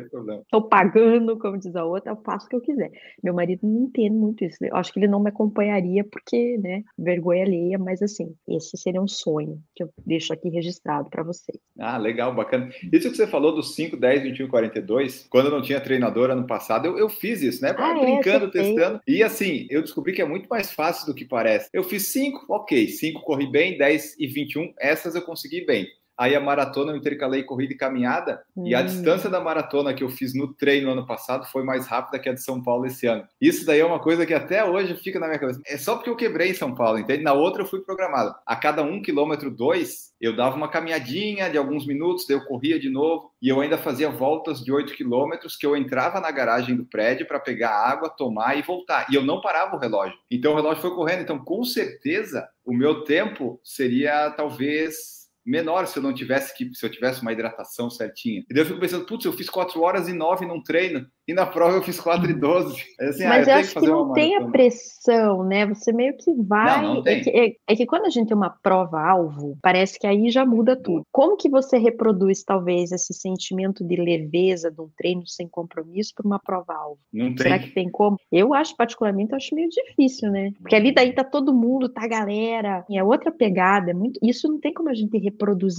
Estou pagando, como diz a outra, eu faço o que eu quiser. Meu marido não entende muito isso. Eu acho que ele não me acompanha acompanharia, porque, né, vergonha alheia, mas assim, esse seria um sonho que eu deixo aqui registrado para vocês. Ah, legal, bacana. Isso que você falou dos 5, 10, 21, 42, quando eu não tinha treinador ano passado, eu, eu fiz isso, né? Ah, é, brincando, é, testando. E assim, eu descobri que é muito mais fácil do que parece. Eu fiz 5, ok, 5 corri bem, 10 e 21, essas eu consegui bem. Aí a maratona eu intercalei corrida e caminhada, e a Hum. distância da maratona que eu fiz no treino ano passado foi mais rápida que a de São Paulo esse ano. Isso daí é uma coisa que até hoje fica na minha cabeça. É só porque eu quebrei em São Paulo, entende? Na outra eu fui programado. A cada um quilômetro, dois, eu dava uma caminhadinha de alguns minutos, daí eu corria de novo, e eu ainda fazia voltas de 8 quilômetros, que eu entrava na garagem do prédio para pegar água, tomar e voltar. E eu não parava o relógio. Então o relógio foi correndo. Então, com certeza, o meu tempo seria talvez menor se eu não tivesse que se eu tivesse uma hidratação certinha. E daí eu fico pensando, putz, eu fiz 4 horas e 9 num treino e na prova eu fiz 4 e 12. É assim, ah, Mas eu eu tenho acho que uma não tem a pressão, né? Você meio que vai. Não, não é, que, é- é que quando a gente tem uma prova-alvo, parece que aí já muda tudo. Como que você reproduz, talvez, esse sentimento de leveza de um treino sem compromisso para uma prova-alvo? Não tem. Será que tem como? Eu acho, particularmente, eu acho meio difícil, né? Porque ali daí tá todo mundo, tá a galera, e é outra pegada, é muito. Isso não tem como a gente reproduzir,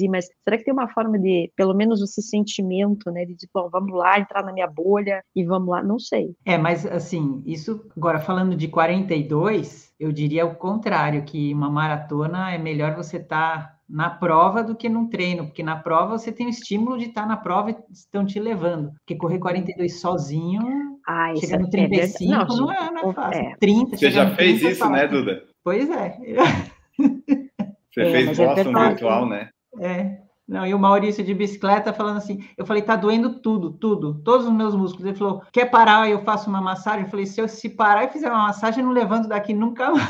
mas será que tem uma forma de, pelo menos, esse sentimento, né? De tipo, bom, vamos lá, entrar na minha bolha e vamos lá, não sei. É, mas assim, isso agora falando de 42, eu diria o contrário, que uma maratona é melhor você estar na prova do que num treino, porque na prova você tem o estímulo de estar na prova e estão te levando. Porque correr 42 sozinho, Ah, no é verdade. 35 não, gente, é, não é fácil. é. 30, Você já fez 30, isso, fala, né, Duda? Pois é. Você É, fez é Boston verdade. virtual, né? É. Não, e o Maurício de bicicleta falando assim, eu falei, tá doendo tudo, tudo, todos os meus músculos. Ele falou, quer parar? Eu faço uma massagem. Eu falei, se eu se parar e fizer uma massagem, eu não levanto daqui nunca mais.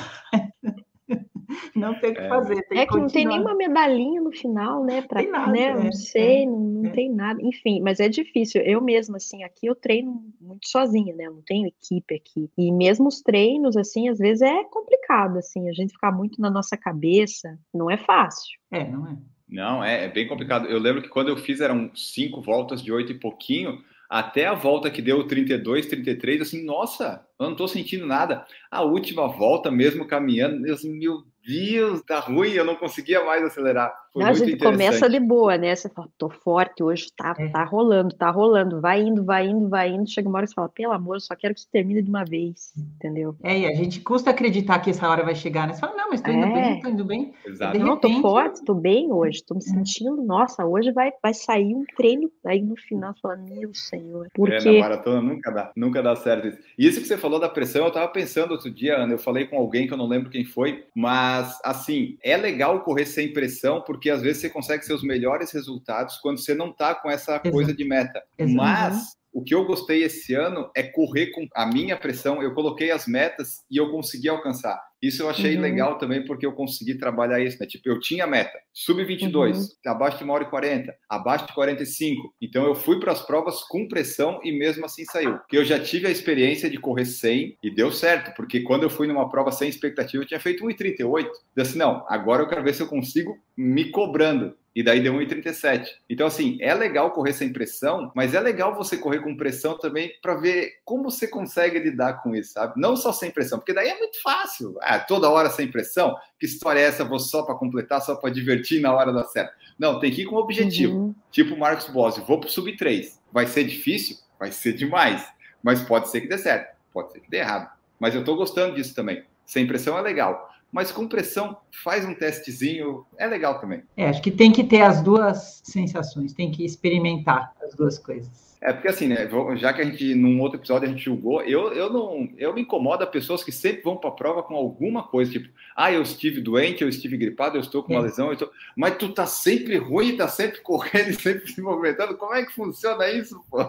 Não tem o que É, fazer. Tem É que não tem nenhuma medalhinha no final, né? Pra, Tem nada, né? é, Não sei, é, não, não é. tem nada. Enfim, mas é difícil. Eu mesma, assim, aqui eu treino muito sozinha, né? Eu não tenho equipe aqui. E mesmo os treinos, assim, às vezes é complicado, assim, a gente ficar muito na nossa cabeça, não é fácil. É, não é? Não, é, é bem complicado. Eu lembro que quando eu fiz eram cinco voltas de oito e pouquinho, até a volta que deu 32, 33, assim, nossa, eu não tô sentindo nada. A última volta, mesmo caminhando, eu assim, meu Deus, tá ruim, eu não conseguia mais acelerar. Foi Não, a gente começa de boa, né? Você fala, tô forte, hoje tá, É. tá rolando, tá rolando, vai indo, vai indo, vai indo. Chega uma hora que você fala, pelo amor, eu só quero que isso termine de uma vez, entendeu? É, e a gente custa acreditar que essa hora vai chegar, né? Você fala, não, mas tô indo É. bem, tô indo bem. Exato. Não, tô forte, tô bem hoje, tô me sentindo, nossa, hoje vai, vai sair um treino, aí no final você fala, meu senhor, É, porque na maratona nunca dá, nunca dá certo isso. E isso que você falou da pressão, eu tava pensando outro dia, Ana, eu falei com alguém que eu não lembro quem foi, mas assim, é legal correr sem pressão, porque às vezes você consegue seus melhores resultados quando você não tá com essa Exato. coisa de meta. Exato. Mas o que eu gostei esse ano é correr com a minha pressão, eu coloquei as metas e eu consegui alcançar. Isso eu achei Uhum. legal também, porque eu consegui trabalhar isso, né? Tipo, eu tinha meta, sub-22, abaixo de uma hora e 40, abaixo de 45. Então eu fui para as provas com pressão e mesmo assim saiu. Eu já tive a experiência de correr 100 e deu certo, porque quando eu fui numa prova sem expectativa, eu tinha feito 1,38. Eu assim, não, agora eu quero ver se eu consigo me cobrando. E daí deu 1,37. Então, assim, é legal correr sem pressão, mas é legal você correr com pressão também para ver como você consegue lidar com isso, sabe? Não só sem pressão, porque daí é muito fácil. Ah, toda hora sem pressão? Que história é essa? Vou só para completar, só para divertir na hora da certa. Não, tem que ir com objetivo. Uhum. Tipo o Marcos Bossi, vou pro sub 3. Vai ser difícil? Vai ser demais. Mas pode ser que dê certo, pode ser que dê errado. Mas eu tô gostando disso também. Sem pressão é legal. Mas com pressão, faz um testezinho, é legal também. É, acho que tem que ter as duas sensações, tem que experimentar as duas coisas. É porque assim, né? Já que a gente, num outro episódio, a gente julgou, eu, eu não. Eu me incomoda pessoas que sempre vão para a prova com alguma coisa, tipo, ah, eu estive doente, eu estive gripado, eu estou com uma É. lesão, estou... mas tu tá sempre ruim, tá sempre correndo e sempre se movimentando. Como é que funciona isso, pô?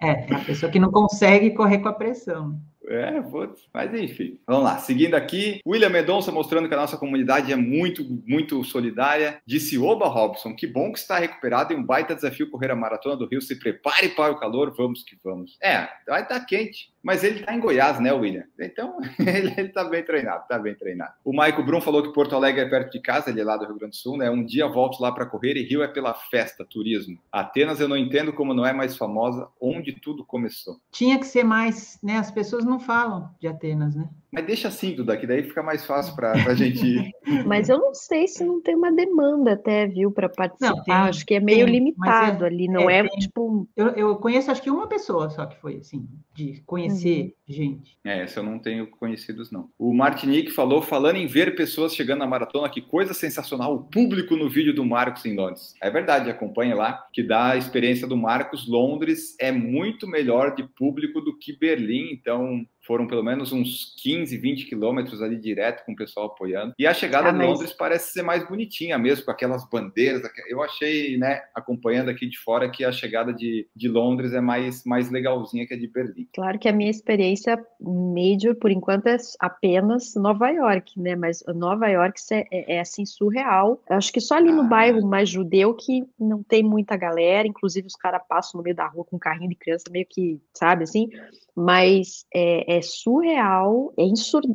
É, a pessoa que não consegue correr com a pressão. É, putz. Mas enfim, vamos lá. Seguindo aqui, William Mendonça mostrando que a nossa comunidade é muito, muito solidária. Disse Oba Robson, que bom que está recuperado em um baita desafio correr a maratona do Rio. Se prepare para o calor, vamos que vamos. É, vai estar quente. Mas ele está em Goiás, né, William? Então, ele está bem treinado, está bem treinado. O Maico Brum falou que Porto Alegre é perto de casa, ele é lá do Rio Grande do Sul, né? Um dia volto lá para correr e Rio é pela festa, turismo. Atenas eu não entendo como não é mais famosa, onde tudo começou. Tinha que ser mais, né? As pessoas não falam de Atenas, né? Mas deixa assim, Duda, que daí fica mais fácil para a gente ir. Mas eu não sei se não tem uma demanda até, viu, para participar. Não, tem, Acho que é meio tem, mas limitado é- ali, não é, é, tipo. Eu, eu conheço acho que uma pessoa só que foi assim. de conhecer uhum. gente. É, essa eu não tenho conhecidos, não. O Martinique falou, falando em ver pessoas chegando na maratona, que coisa sensacional, o público no vídeo do Marcos em Londres. É verdade, acompanhe lá, que dá a experiência do Marcos. Londres é muito melhor de público do que Berlim, então foram pelo menos uns 15, 20 quilômetros ali direto com o pessoal apoiando. E a chegada ah, mas... de Londres parece ser mais bonitinha mesmo, com aquelas bandeiras. Eu achei, né, acompanhando aqui de fora, que a chegada de, de Londres é mais, mais legalzinha que a de Berlim. Claro que a minha experiência major, por enquanto, é apenas Nova York, né? Mas Nova York é, é, é assim, surreal. Eu acho que só ali no ah. bairro mais judeu que não tem muita galera, inclusive os caras passam no meio da rua com um carrinho de criança, meio que, sabe, assim mas é, é surreal, é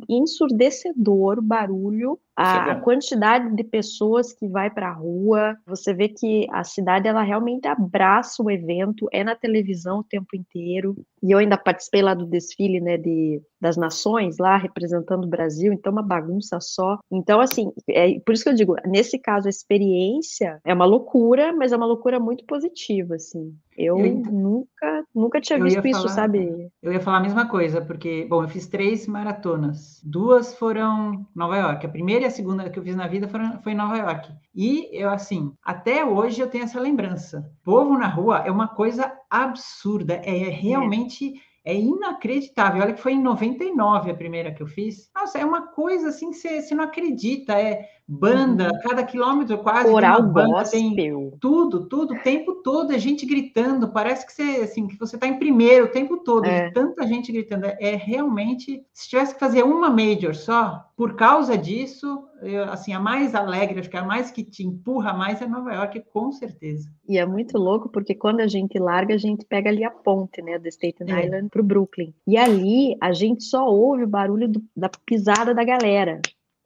ensurdecedor o barulho a, a, quantidade de pessoas que vai para a rua, você vê que a cidade ela realmente abraça o evento, é na televisão o tempo inteiro. E eu ainda participei lá do desfile, né, de, das nações lá representando o Brasil, então uma bagunça só. Então assim, é por isso que eu digo, nesse caso a experiência é uma loucura, mas é uma loucura muito positiva, assim. Eu, eu nunca, nunca tinha visto falar, isso, sabe? Eu ia falar a mesma coisa, porque, bom, eu fiz três maratonas. Duas foram Nova York. A primeira e a segunda que eu fiz na vida foram, foi em Nova York. E eu, assim, até hoje eu tenho essa lembrança. Povo na rua é uma coisa absurda, é realmente. É é inacreditável. Olha que foi em 99 a primeira que eu fiz. Nossa, é uma coisa assim que você, você não acredita. É banda, uhum. cada quilômetro quase. Coral tem banda. Tem tudo, tudo, o tempo todo, é gente gritando. Parece que você, assim, que você está em primeiro o tempo todo, é. tanta gente gritando. É, é, realmente, se tivesse que fazer uma major só, por causa disso, eu, assim, a mais alegre, acho que a mais que te empurra mais é Nova York, com certeza. E é muito louco, porque quando a gente larga, a gente pega ali a ponte, né, do Staten é. Island para o Brooklyn. E ali, a gente só ouve o barulho do, da pisada da galera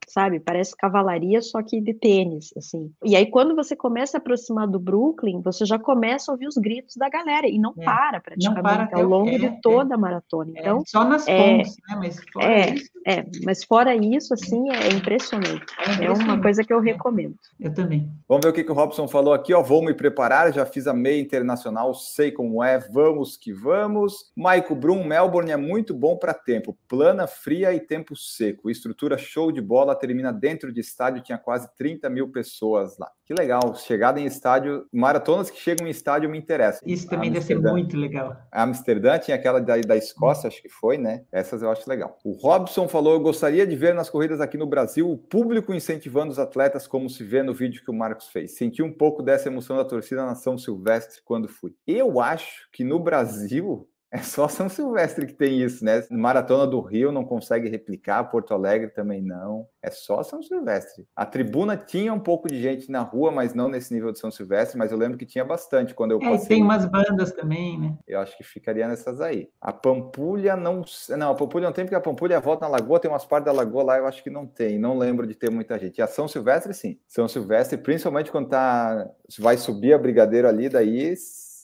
sabe? Parece cavalaria, só que de tênis, assim. E aí, quando você começa a aproximar do Brooklyn, você já começa a ouvir os gritos da galera, e não é. para praticamente não para ao longo é, de toda a maratona. É, então, só nas é, pontes, né? Mas fora é, isso... É, mas fora isso, assim, é impressionante. É, uma coisa que eu recomendo. Eu também. Vamos ver o que, que o Robson falou aqui, ó. Vou me preparar, já fiz a meia internacional, sei como é, vamos que vamos. Maico Brum, Melbourne é muito bom para tempo, plana, fria e tempo seco. Estrutura show de bola, termina dentro de estádio, tinha quase 30 mil pessoas lá. Que legal, chegada em estádio, maratonas que chegam em estádio me interessam. Isso também deve ser muito legal. A Amsterdã tinha aquela da, da Escócia, acho que foi, né? Essas eu acho legal. O Robson falou: eu gostaria de ver nas corridas aqui no Brasil o público incentivando os atletas, como se vê no vídeo que o Marcos fez. Senti um pouco dessa emoção da torcida na São Silvestre quando fui. Eu acho que no Brasil é só São Silvestre que tem isso, né? Maratona do Rio não consegue replicar, Porto Alegre também não. É só São Silvestre. A tribuna tinha um pouco de gente na rua, mas não nesse nível de São Silvestre, mas eu lembro que tinha bastante quando eu é, passei. Tem umas bandas também, né? Eu acho que ficaria nessas aí. A Pampulha não. Não, a Pampulha não tem, porque a Pampulha volta na Lagoa, tem umas partes da Lagoa lá, eu acho que não tem. Não lembro de ter muita gente. E a São Silvestre, sim. São Silvestre, principalmente quando tá. Vai subir a Brigadeiro ali, daí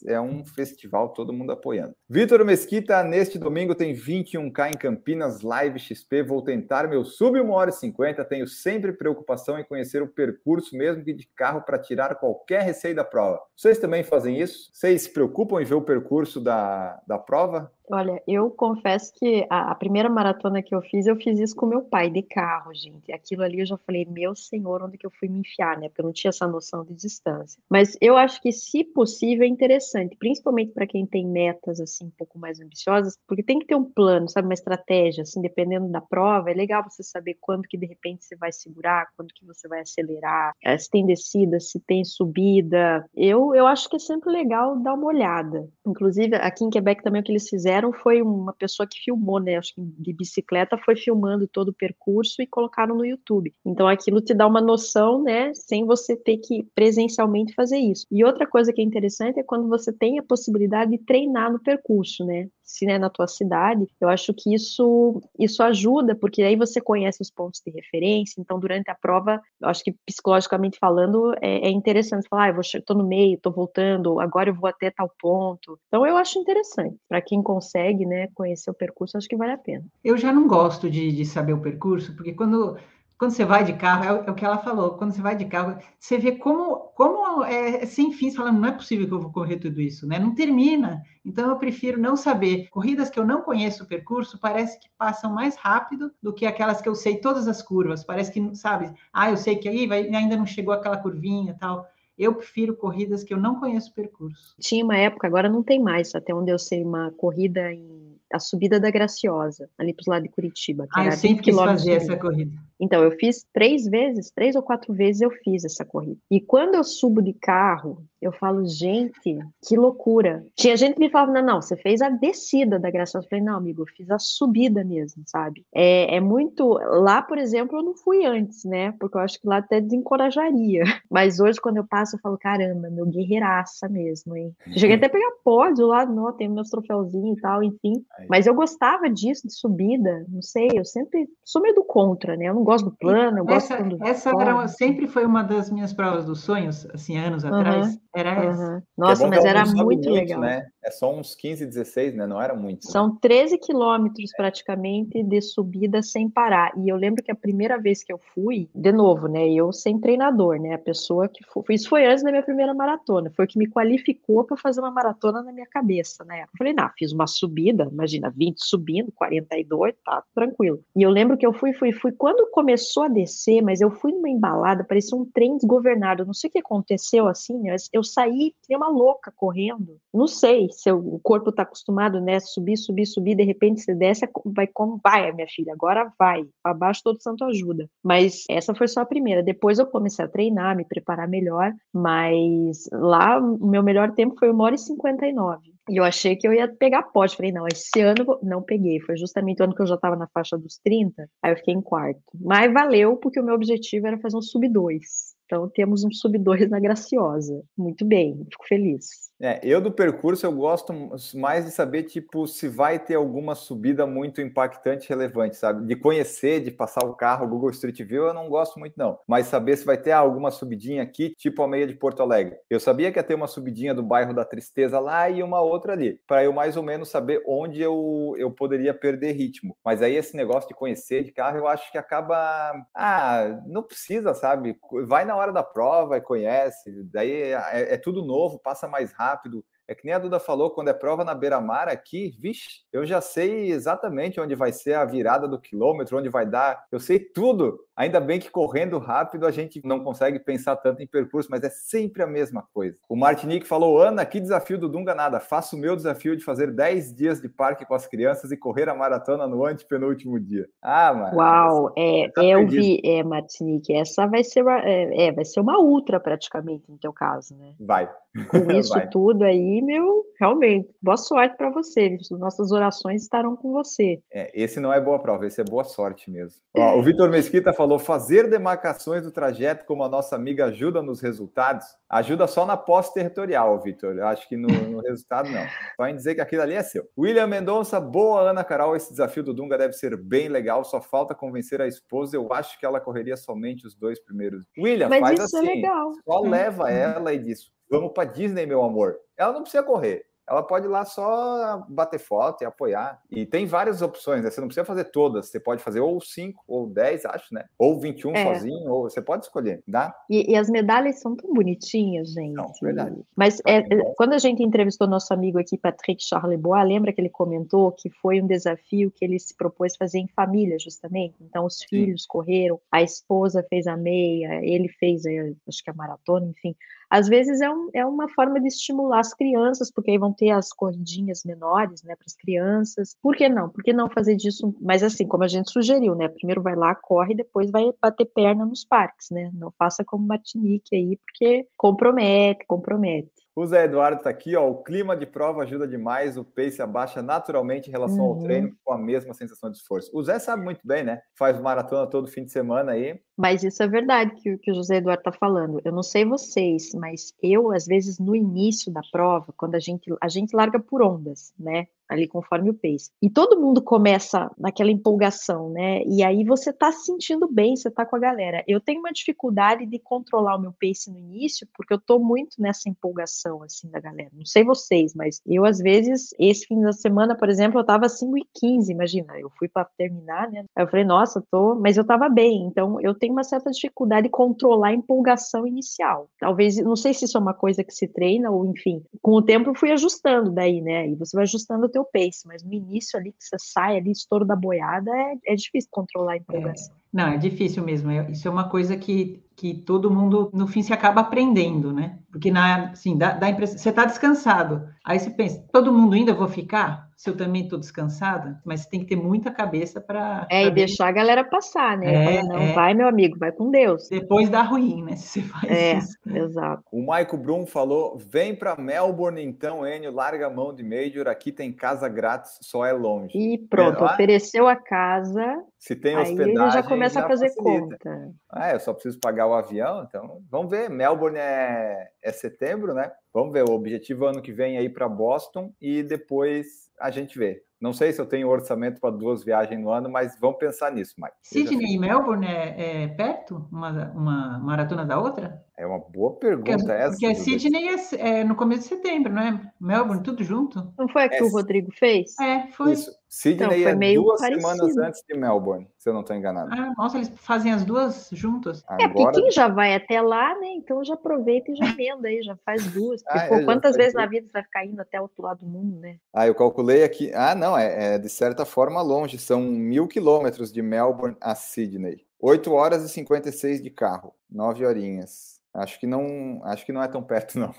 é um festival, todo mundo apoiando. Vitor Mesquita, neste domingo tem 21K em Campinas, Live XP. Vou tentar meu sub 1 hora e 50. Tenho sempre preocupação em conhecer o percurso, mesmo que de carro, para tirar qualquer receio da prova. Vocês também fazem isso? Vocês se preocupam em ver o percurso da, da prova? Olha, eu confesso que a, a, primeira maratona que eu fiz, eu fiz isso com meu pai, de carro, gente. Aquilo ali eu já falei, meu senhor, onde que eu fui me enfiar, né? Porque eu não tinha essa noção de distância. Mas eu acho que, se possível, é interessante, principalmente para quem tem metas, assim, um pouco mais ambiciosas, porque tem que ter um plano, sabe? Uma estratégia, assim, dependendo da prova. É legal você saber quando que, de repente, você vai segurar, quando que você vai acelerar, eh, se tem descida, se tem subida. Eu, eu acho que é sempre legal dar uma olhada. Inclusive, aqui em Quebec também o que eles fizeram fizeram foi uma pessoa que filmou, né? Acho que de bicicleta foi filmando todo o percurso e colocaram no YouTube. Então aquilo te dá uma noção, né? Sem você ter que presencialmente fazer isso. E outra coisa que é interessante é quando você tem a possibilidade de treinar no percurso, né? Se né, na tua cidade, eu acho que isso isso ajuda, porque aí você conhece os pontos de referência, então durante a prova, eu acho que psicologicamente falando, é, é interessante falar, ah, eu tô no meio, tô voltando, agora eu vou até tal ponto. Então eu acho interessante, para quem consegue, né, conhecer o percurso, acho que vale a pena. Eu já não gosto de, de saber o percurso, porque quando quando você vai de carro, é o, é o, que ela falou, quando você vai de carro, você vê como, como é, é sem fim, você fala, não é possível que eu vou correr tudo isso, né? Não termina. Então eu prefiro não saber. Corridas que eu não conheço o percurso, parece que passam mais rápido do que aquelas que eu sei todas as curvas. Parece que, sabe, ah, eu sei que aí vai, ainda não chegou aquela curvinha tal. Eu prefiro corridas que eu não conheço o percurso. Tinha uma época, agora não tem mais, até onde eu sei, uma corrida em a subida da Graciosa, ali para os lados de Curitiba. ah, eu sempre quis fazer essa corrida. Então, eu fiz três vezes, três ou quatro vezes eu fiz essa corrida. E quando eu subo de carro, eu falo, gente, que loucura. Tinha gente que me falava, não, não, você fez a descida da Graciosa. Eu falei, não, amigo, eu fiz a subida mesmo, sabe? É, é muito. Lá, por exemplo, eu não fui antes, né? Porque eu acho que lá até desencorajaria. Mas hoje, quando eu passo, eu falo, caramba, meu guerreiraça mesmo, hein? Cheguei até a pegar pódio lá, não, tem meus troféuzinhos e tal, enfim. Mas eu gostava disso, de subida, não sei, eu sempre sou meio do contra, né? Eu não gosto do plano, eu gosto essa, quando... Essa era, sempre foi uma das minhas provas dos sonhos, assim, anos uhum, atrás, era uhum. essa. Nossa, é mas era muito, muito legal. Né? É só uns 15, 16, né? Não era muito. São né? 13 quilômetros praticamente de subida sem parar. E eu lembro que a primeira vez que eu fui, de novo, né? Eu sem treinador, né? A pessoa que foi, isso foi antes da minha primeira maratona, foi o que me qualificou para fazer uma maratona na minha cabeça, né? Eu falei, não, fiz uma subida, imagina, 20 subindo, 42, tá tranquilo. E eu lembro que eu fui, fui, fui. Quando começou a descer, mas eu fui numa embalada, parecia um trem desgovernado. Não sei o que aconteceu assim, mas eu saí, tinha uma louca correndo. Não sei se o corpo tá acostumado, né? Subir, subir, subir, de repente você desce, vai como vai, minha filha, agora vai. Abaixo todo santo ajuda. Mas essa foi só a primeira. Depois eu comecei a treinar, me preparar melhor, mas lá o meu melhor tempo foi 1 hora e 59. E eu achei que eu ia pegar pote. Falei, não, esse ano não peguei. Foi justamente o ano que eu já estava na faixa dos 30, aí eu fiquei em quarto. Mas valeu, porque o meu objetivo era fazer um sub 2. Então temos um sub 2 na Graciosa. Muito bem, fico feliz. É, eu do percurso eu gosto mais de saber tipo se vai ter alguma subida muito impactante, relevante, sabe? De conhecer, de passar o carro, Google Street View, eu não gosto muito não. Mas saber se vai ter alguma subidinha aqui, tipo a meia de Porto Alegre. Eu sabia que ia ter uma subidinha do bairro da Tristeza lá e uma outra ali, para eu mais ou menos saber onde eu, eu poderia perder ritmo. Mas aí esse negócio de conhecer de carro, eu acho que acaba, ah, não precisa, sabe? Vai na hora da prova e conhece. Daí é, é tudo novo, passa mais rápido rápido. É que nem a Duda falou, quando é prova na beira-mar aqui, vixe, eu já sei exatamente onde vai ser a virada do quilômetro, onde vai dar, eu sei tudo. Ainda bem que correndo rápido a gente não consegue pensar tanto em percurso, mas é sempre a mesma coisa. O Martinique falou: Ana, que desafio do Dunga nada. Faço o meu desafio de fazer 10 dias de parque com as crianças e correr a maratona no antepenúltimo dia. Ah, mano. Uau, é, tá eu vi, é, Martinique, essa vai ser, é, é, vai ser uma ultra praticamente no teu caso, né? Vai. Com isso tudo aí, meu, realmente, boa sorte para você. Nossas orações estarão com você. É, esse não é boa prova, esse é boa sorte mesmo. Ó, o Vitor Mesquita falou: fazer demarcações do trajeto, como a nossa amiga ajuda nos resultados, ajuda só na pós-territorial, Vitor. Acho que no, no resultado não. Só em dizer que aquilo ali é seu. William Mendonça, boa, Ana Carol. Esse desafio do Dunga deve ser bem legal. Só falta convencer a esposa. Eu acho que ela correria somente os dois primeiros. William, Mas faz isso é assim. É legal. Só leva ela e diz: Vamos para Disney, meu amor. Ela não precisa correr ela pode ir lá só bater foto e apoiar. E tem várias opções, né? Você não precisa fazer todas. Você pode fazer ou 5 ou 10, acho, né? Ou 21 é. sozinho, ou você pode escolher, dá? E, e, as medalhas são tão bonitinhas, gente. Não, verdade. Mas é, é, quando a gente entrevistou nosso amigo aqui, Patrick Charlebois, lembra que ele comentou que foi um desafio que ele se propôs fazer em família, justamente. Então, os filhos Sim. correram, a esposa fez a meia, ele fez, eh, acho que a maratona, enfim às vezes é, um, é uma forma de estimular as crianças, porque aí vão ter as corridinhas menores, né, para as crianças. Por que não? Por que não fazer disso? Mas assim, como a gente sugeriu, né, primeiro vai lá, corre, depois vai bater perna nos parques, né? Não faça como Matinique aí, porque compromete, compromete. O Zé Eduardo está aqui, ó. O clima de prova ajuda demais, o pace abaixa naturalmente em relação uhum. ao treino com a mesma sensação de esforço. O Zé sabe muito bem, né? Faz maratona todo fim de semana aí Mas isso é verdade que, que o José Eduardo está falando. Eu não sei vocês, mas eu, às vezes, no início da prova, quando a gente, a gente larga por ondas, né? ali conforme o pace. E todo mundo começa naquela empolgação, né? E aí você tá se sentindo bem, você tá com a galera. Eu tenho uma dificuldade de controlar o meu pace no início, porque eu tô muito nessa empolgação, assim, da galera. Não sei vocês, mas eu, às vezes, esse fim da semana, por exemplo, eu tava 5 e 15, imagina, eu fui para terminar, né? Aí eu falei, nossa, tô, mas eu tava bem. Então, eu tenho uma certa dificuldade de controlar a empolgação inicial. Talvez, não sei se isso é uma coisa que se treina, ou enfim, com o tempo eu fui ajustando daí, né? E você vai ajustando o teu pace, mas no início ali que você sai ali, estouro da boiada, é, é difícil controlar a empolgação. É. Não, é difícil mesmo. É, isso é uma coisa que, que todo mundo, no fim, se acaba aprendendo, né? Porque, na, assim, dá, dá impressão... Você está descansado. Aí você pensa, todo mundo ainda vou ficar? Se eu também estou descansada? Mas você tem que ter muita cabeça para... É, pra e ver. deixar a galera passar, né? É, não, é. vai, meu amigo, vai com Deus. Depois dá ruim, né? Se você faz é, isso. exato. O Maico Brum falou, vem para Melbourne então, Enio, larga a mão de Major, aqui tem casa grátis, só é longe. E pronto, é, ofereceu a casa, se tem hospedagem, aí ele já começa já a fazer facilita. conta. Ah, eu só preciso pagar o avião, então vamos ver. Melbourne é, é setembro, né? Vamos ver. O objetivo ano que vem é ir para Boston e depois a gente vê. Não sei se eu tenho orçamento para duas viagens no ano, mas vamos pensar nisso, Mike. Sydney e Melbourne é, é, perto, uma, uma maratona da outra? É uma boa pergunta porque, essa. Porque Sydney é, é, no começo de setembro, não é? Melbourne, tudo junto? Não foi a que é, o Rodrigo fez? É, foi. Isso. Sydney então, é duas parecido. semanas antes de Melbourne, se eu não estou enganado. Ah, nossa, eles fazem as duas juntas. Agora... É, porque quem já vai até lá, né? Então já aproveita e já emenda aí, já faz duas. Porque, ah, pô, é, quantas vezes na vida você vai ficar indo até o outro lado do mundo, né? Ah, eu calculei aqui. Ah, não, é, é de certa forma longe. São mil quilômetros de Melbourne a Sydney. 8 horas e 56 de carro, 9 horinhas. Acho que não, acho que não é tão perto, não.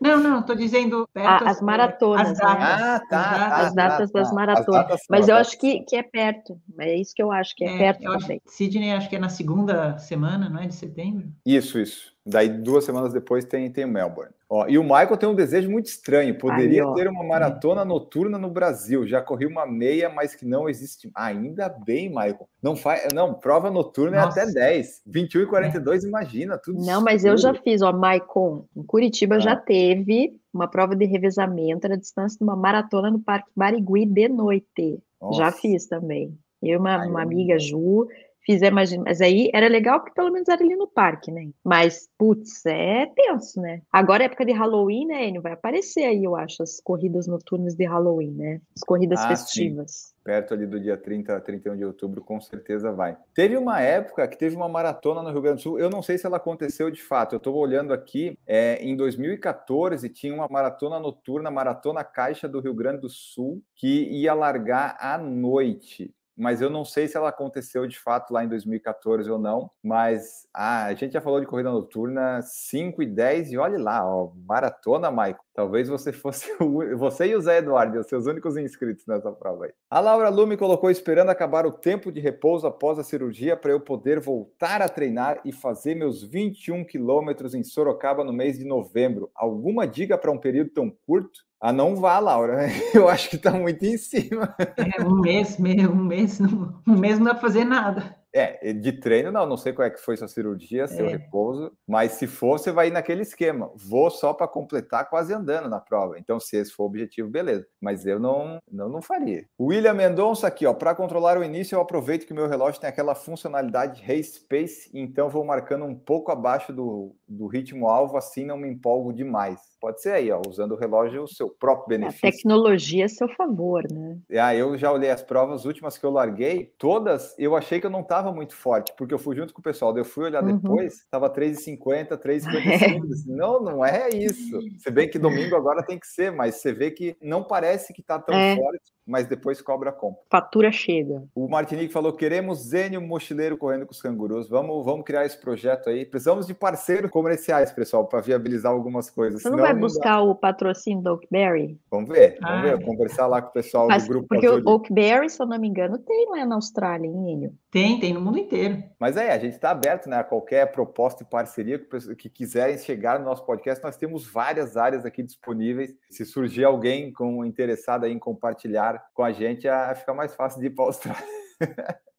Não, não, estou dizendo perto, as maratonas, as datas, né? ah, tá, as, tá, as datas tá, das tá. maratonas. Datas Mas eu acho que, que é perto, é isso que eu acho que é, é perto também. Acho, Sydney acho que é na segunda semana, não é de setembro? Isso, isso. Daí duas semanas depois tem tem Melbourne. Ó, e o Michael tem um desejo muito estranho. Poderia Aí, ter uma maratona noturna no Brasil. Já corri uma meia, mas que não existe. Ainda bem, Michael. Não faz, não, prova noturna Nossa. é até 10. 21 e 42, é. imagina, tudo Não, mas eu já fiz, ó, Michael. Em Curitiba ah. já teve uma prova de revezamento na distância de uma maratona no Parque Barigui de noite. Nossa. Já fiz também. Eu e uma, Ai, uma amiga, Ju, fizemos, mas aí era legal porque pelo menos era ali no parque, né? Mas, putz, é tenso, né? Agora é época de Halloween, né, Enio? Vai aparecer aí, eu acho, as corridas noturnas de Halloween, né? As corridas ah, festivas. Sim. Perto ali do dia 30 a 31 de outubro, com certeza vai. Teve uma época que teve uma maratona no Rio Grande do Sul, eu não sei se ela aconteceu de fato, eu estou olhando aqui, é, em 2014 tinha uma maratona noturna, Maratona Caixa do Rio Grande do Sul, que ia largar à noite mas eu não sei se ela aconteceu de fato lá em 2014 ou não. Mas ah, a gente já falou de corrida noturna 5 e 10 e olhe lá, ó, maratona, Maico. Talvez você fosse o, você e o Zé Eduardo, os seus únicos inscritos nessa prova aí. A Laura Lume colocou esperando acabar o tempo de repouso após a cirurgia para eu poder voltar a treinar e fazer meus 21 quilômetros em Sorocaba no mês de novembro. Alguma dica para um período tão curto? Ah, não vá, Laura. Eu acho que está muito em cima. É, um mês, um mês, um mês não dá para fazer nada. É, de treino não, não sei qual é que foi sua cirurgia, seu é. repouso, mas se for, você vai ir naquele esquema. Vou só para completar quase andando na prova. Então, se esse for o objetivo, beleza. Mas eu não, não, não faria. William Mendonça aqui, ó, para controlar o início, eu aproveito que o meu relógio tem aquela funcionalidade Race Pace, então vou marcando um pouco abaixo do, do ritmo alvo, assim não me empolgo demais. Pode ser aí, ó, usando o relógio o seu próprio benefício. A tecnologia a seu favor, né? Ah, eu já olhei as provas últimas que eu larguei, todas eu achei que eu não estava muito forte, porque eu fui junto com o pessoal, eu fui olhar uhum. depois, estava 3,50, 3,55. É. Não, não é isso. Se bem que domingo agora tem que ser, mas você vê que não parece que está tão é. forte mas depois cobra a compra. Fatura chega. O Martinique falou: queremos Zênio Mochileiro correndo com os cangurus. Vamos, vamos criar esse projeto aí. Precisamos de parceiros comerciais, pessoal, para viabilizar algumas coisas. Você não vai buscar não o patrocínio do Oakberry? Vamos ver, vamos ah, ver. Conversar lá com o pessoal Mas, do grupo. Porque o Oakberry, se eu não me engano, tem lá na Austrália, hein, Enio? Tem, tem no mundo inteiro. Mas é, a gente está aberto né, a qualquer proposta e parceria que, que quiserem chegar no nosso podcast. Nós temos várias áreas aqui disponíveis. Se surgir alguém com interessado em compartilhar com a gente, a, fica mais fácil de ir para a Austrália.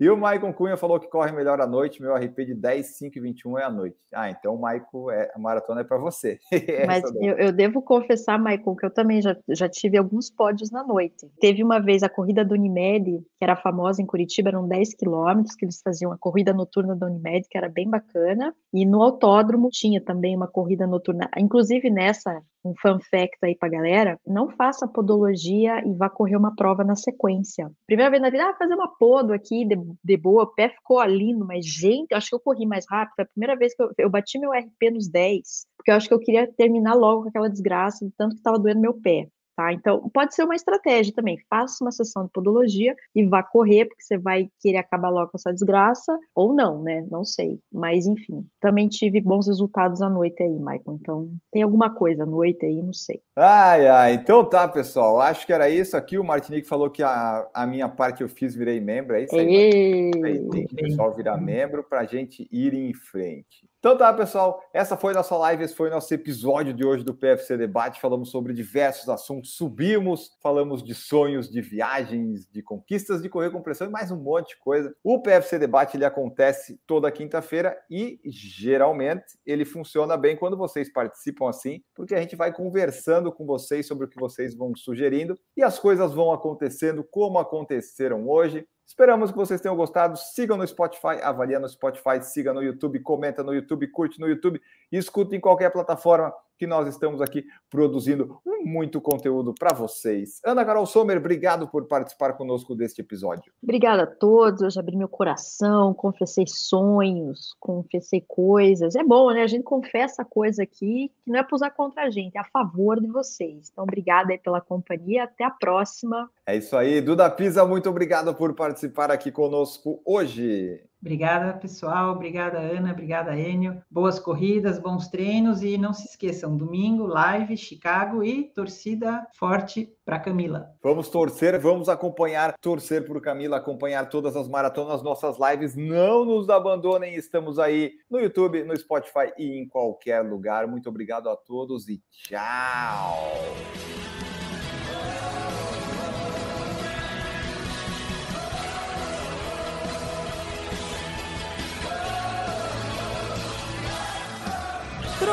E o Maicon Cunha falou que corre melhor à noite, meu RP de 10, 5 e 21 é à noite. Ah, então, Maicon, é, a maratona é para você. Mas eu, eu, devo confessar, Maicon, que eu também já, já tive alguns pódios na noite. Teve uma vez a corrida do Unimed, que era famosa em Curitiba, eram 10 quilômetros, que eles faziam a corrida noturna da Unimed, que era bem bacana. E no autódromo tinha também uma corrida noturna. Inclusive nessa, um fun fact aí pra galera, não faça podologia e vá correr uma prova na sequência. Primeira vez na vida, ah, fazer uma podo aqui, de, de boa, o pé ficou lindo, mas gente, acho que eu corri mais rápido. Foi a primeira vez que eu, eu bati meu RP nos 10, porque eu acho que eu queria terminar logo com aquela desgraça, de tanto que estava doendo meu pé. Tá? Então, pode ser uma estratégia também. Faça uma sessão de podologia e vá correr, porque você vai querer acabar logo com essa desgraça, ou não, né? Não sei. Mas, enfim, também tive bons resultados à noite aí, Michael. Então, tem alguma coisa à noite aí, não sei. Ai, ai. Então tá, pessoal. Acho que era isso aqui. O Martinique falou que a, a minha parte eu fiz, virei membro. É isso aí. aí tem que o pessoal virar membro para a gente ir em frente. Então tá, pessoal, essa foi nossa live, esse foi nosso episódio de hoje do PFC Debate. Falamos sobre diversos assuntos, subimos, falamos de sonhos, de viagens, de conquistas, de correr com pressão e mais um monte de coisa. O PFC Debate ele acontece toda quinta-feira e geralmente ele funciona bem quando vocês participam assim, porque a gente vai conversando com vocês sobre o que vocês vão sugerindo e as coisas vão acontecendo como aconteceram hoje. Esperamos que vocês tenham gostado. Sigam no Spotify, avalia no Spotify, siga no YouTube, comenta no YouTube, curte no YouTube escuta em qualquer plataforma que nós estamos aqui produzindo muito conteúdo para vocês. Ana Carol Sommer, obrigado por participar conosco deste episódio. Obrigada a todos. Hoje abri meu coração, confessei sonhos, confessei coisas. É bom, né? A gente confessa coisa aqui que não é para usar contra a gente, é a favor de vocês. Então, obrigada aí pela companhia. Até a próxima. É isso aí. Duda Pisa, muito obrigado por participar aqui conosco hoje. Obrigada, pessoal. Obrigada, Ana. Obrigada, Enio. Boas corridas, bons treinos e não se esqueçam, domingo, live, Chicago e torcida forte para Camila. Vamos torcer, vamos acompanhar, torcer por Camila, acompanhar todas as maratonas, nossas lives. Não nos abandonem, estamos aí no YouTube, no Spotify e em qualquer lugar. Muito obrigado a todos e tchau.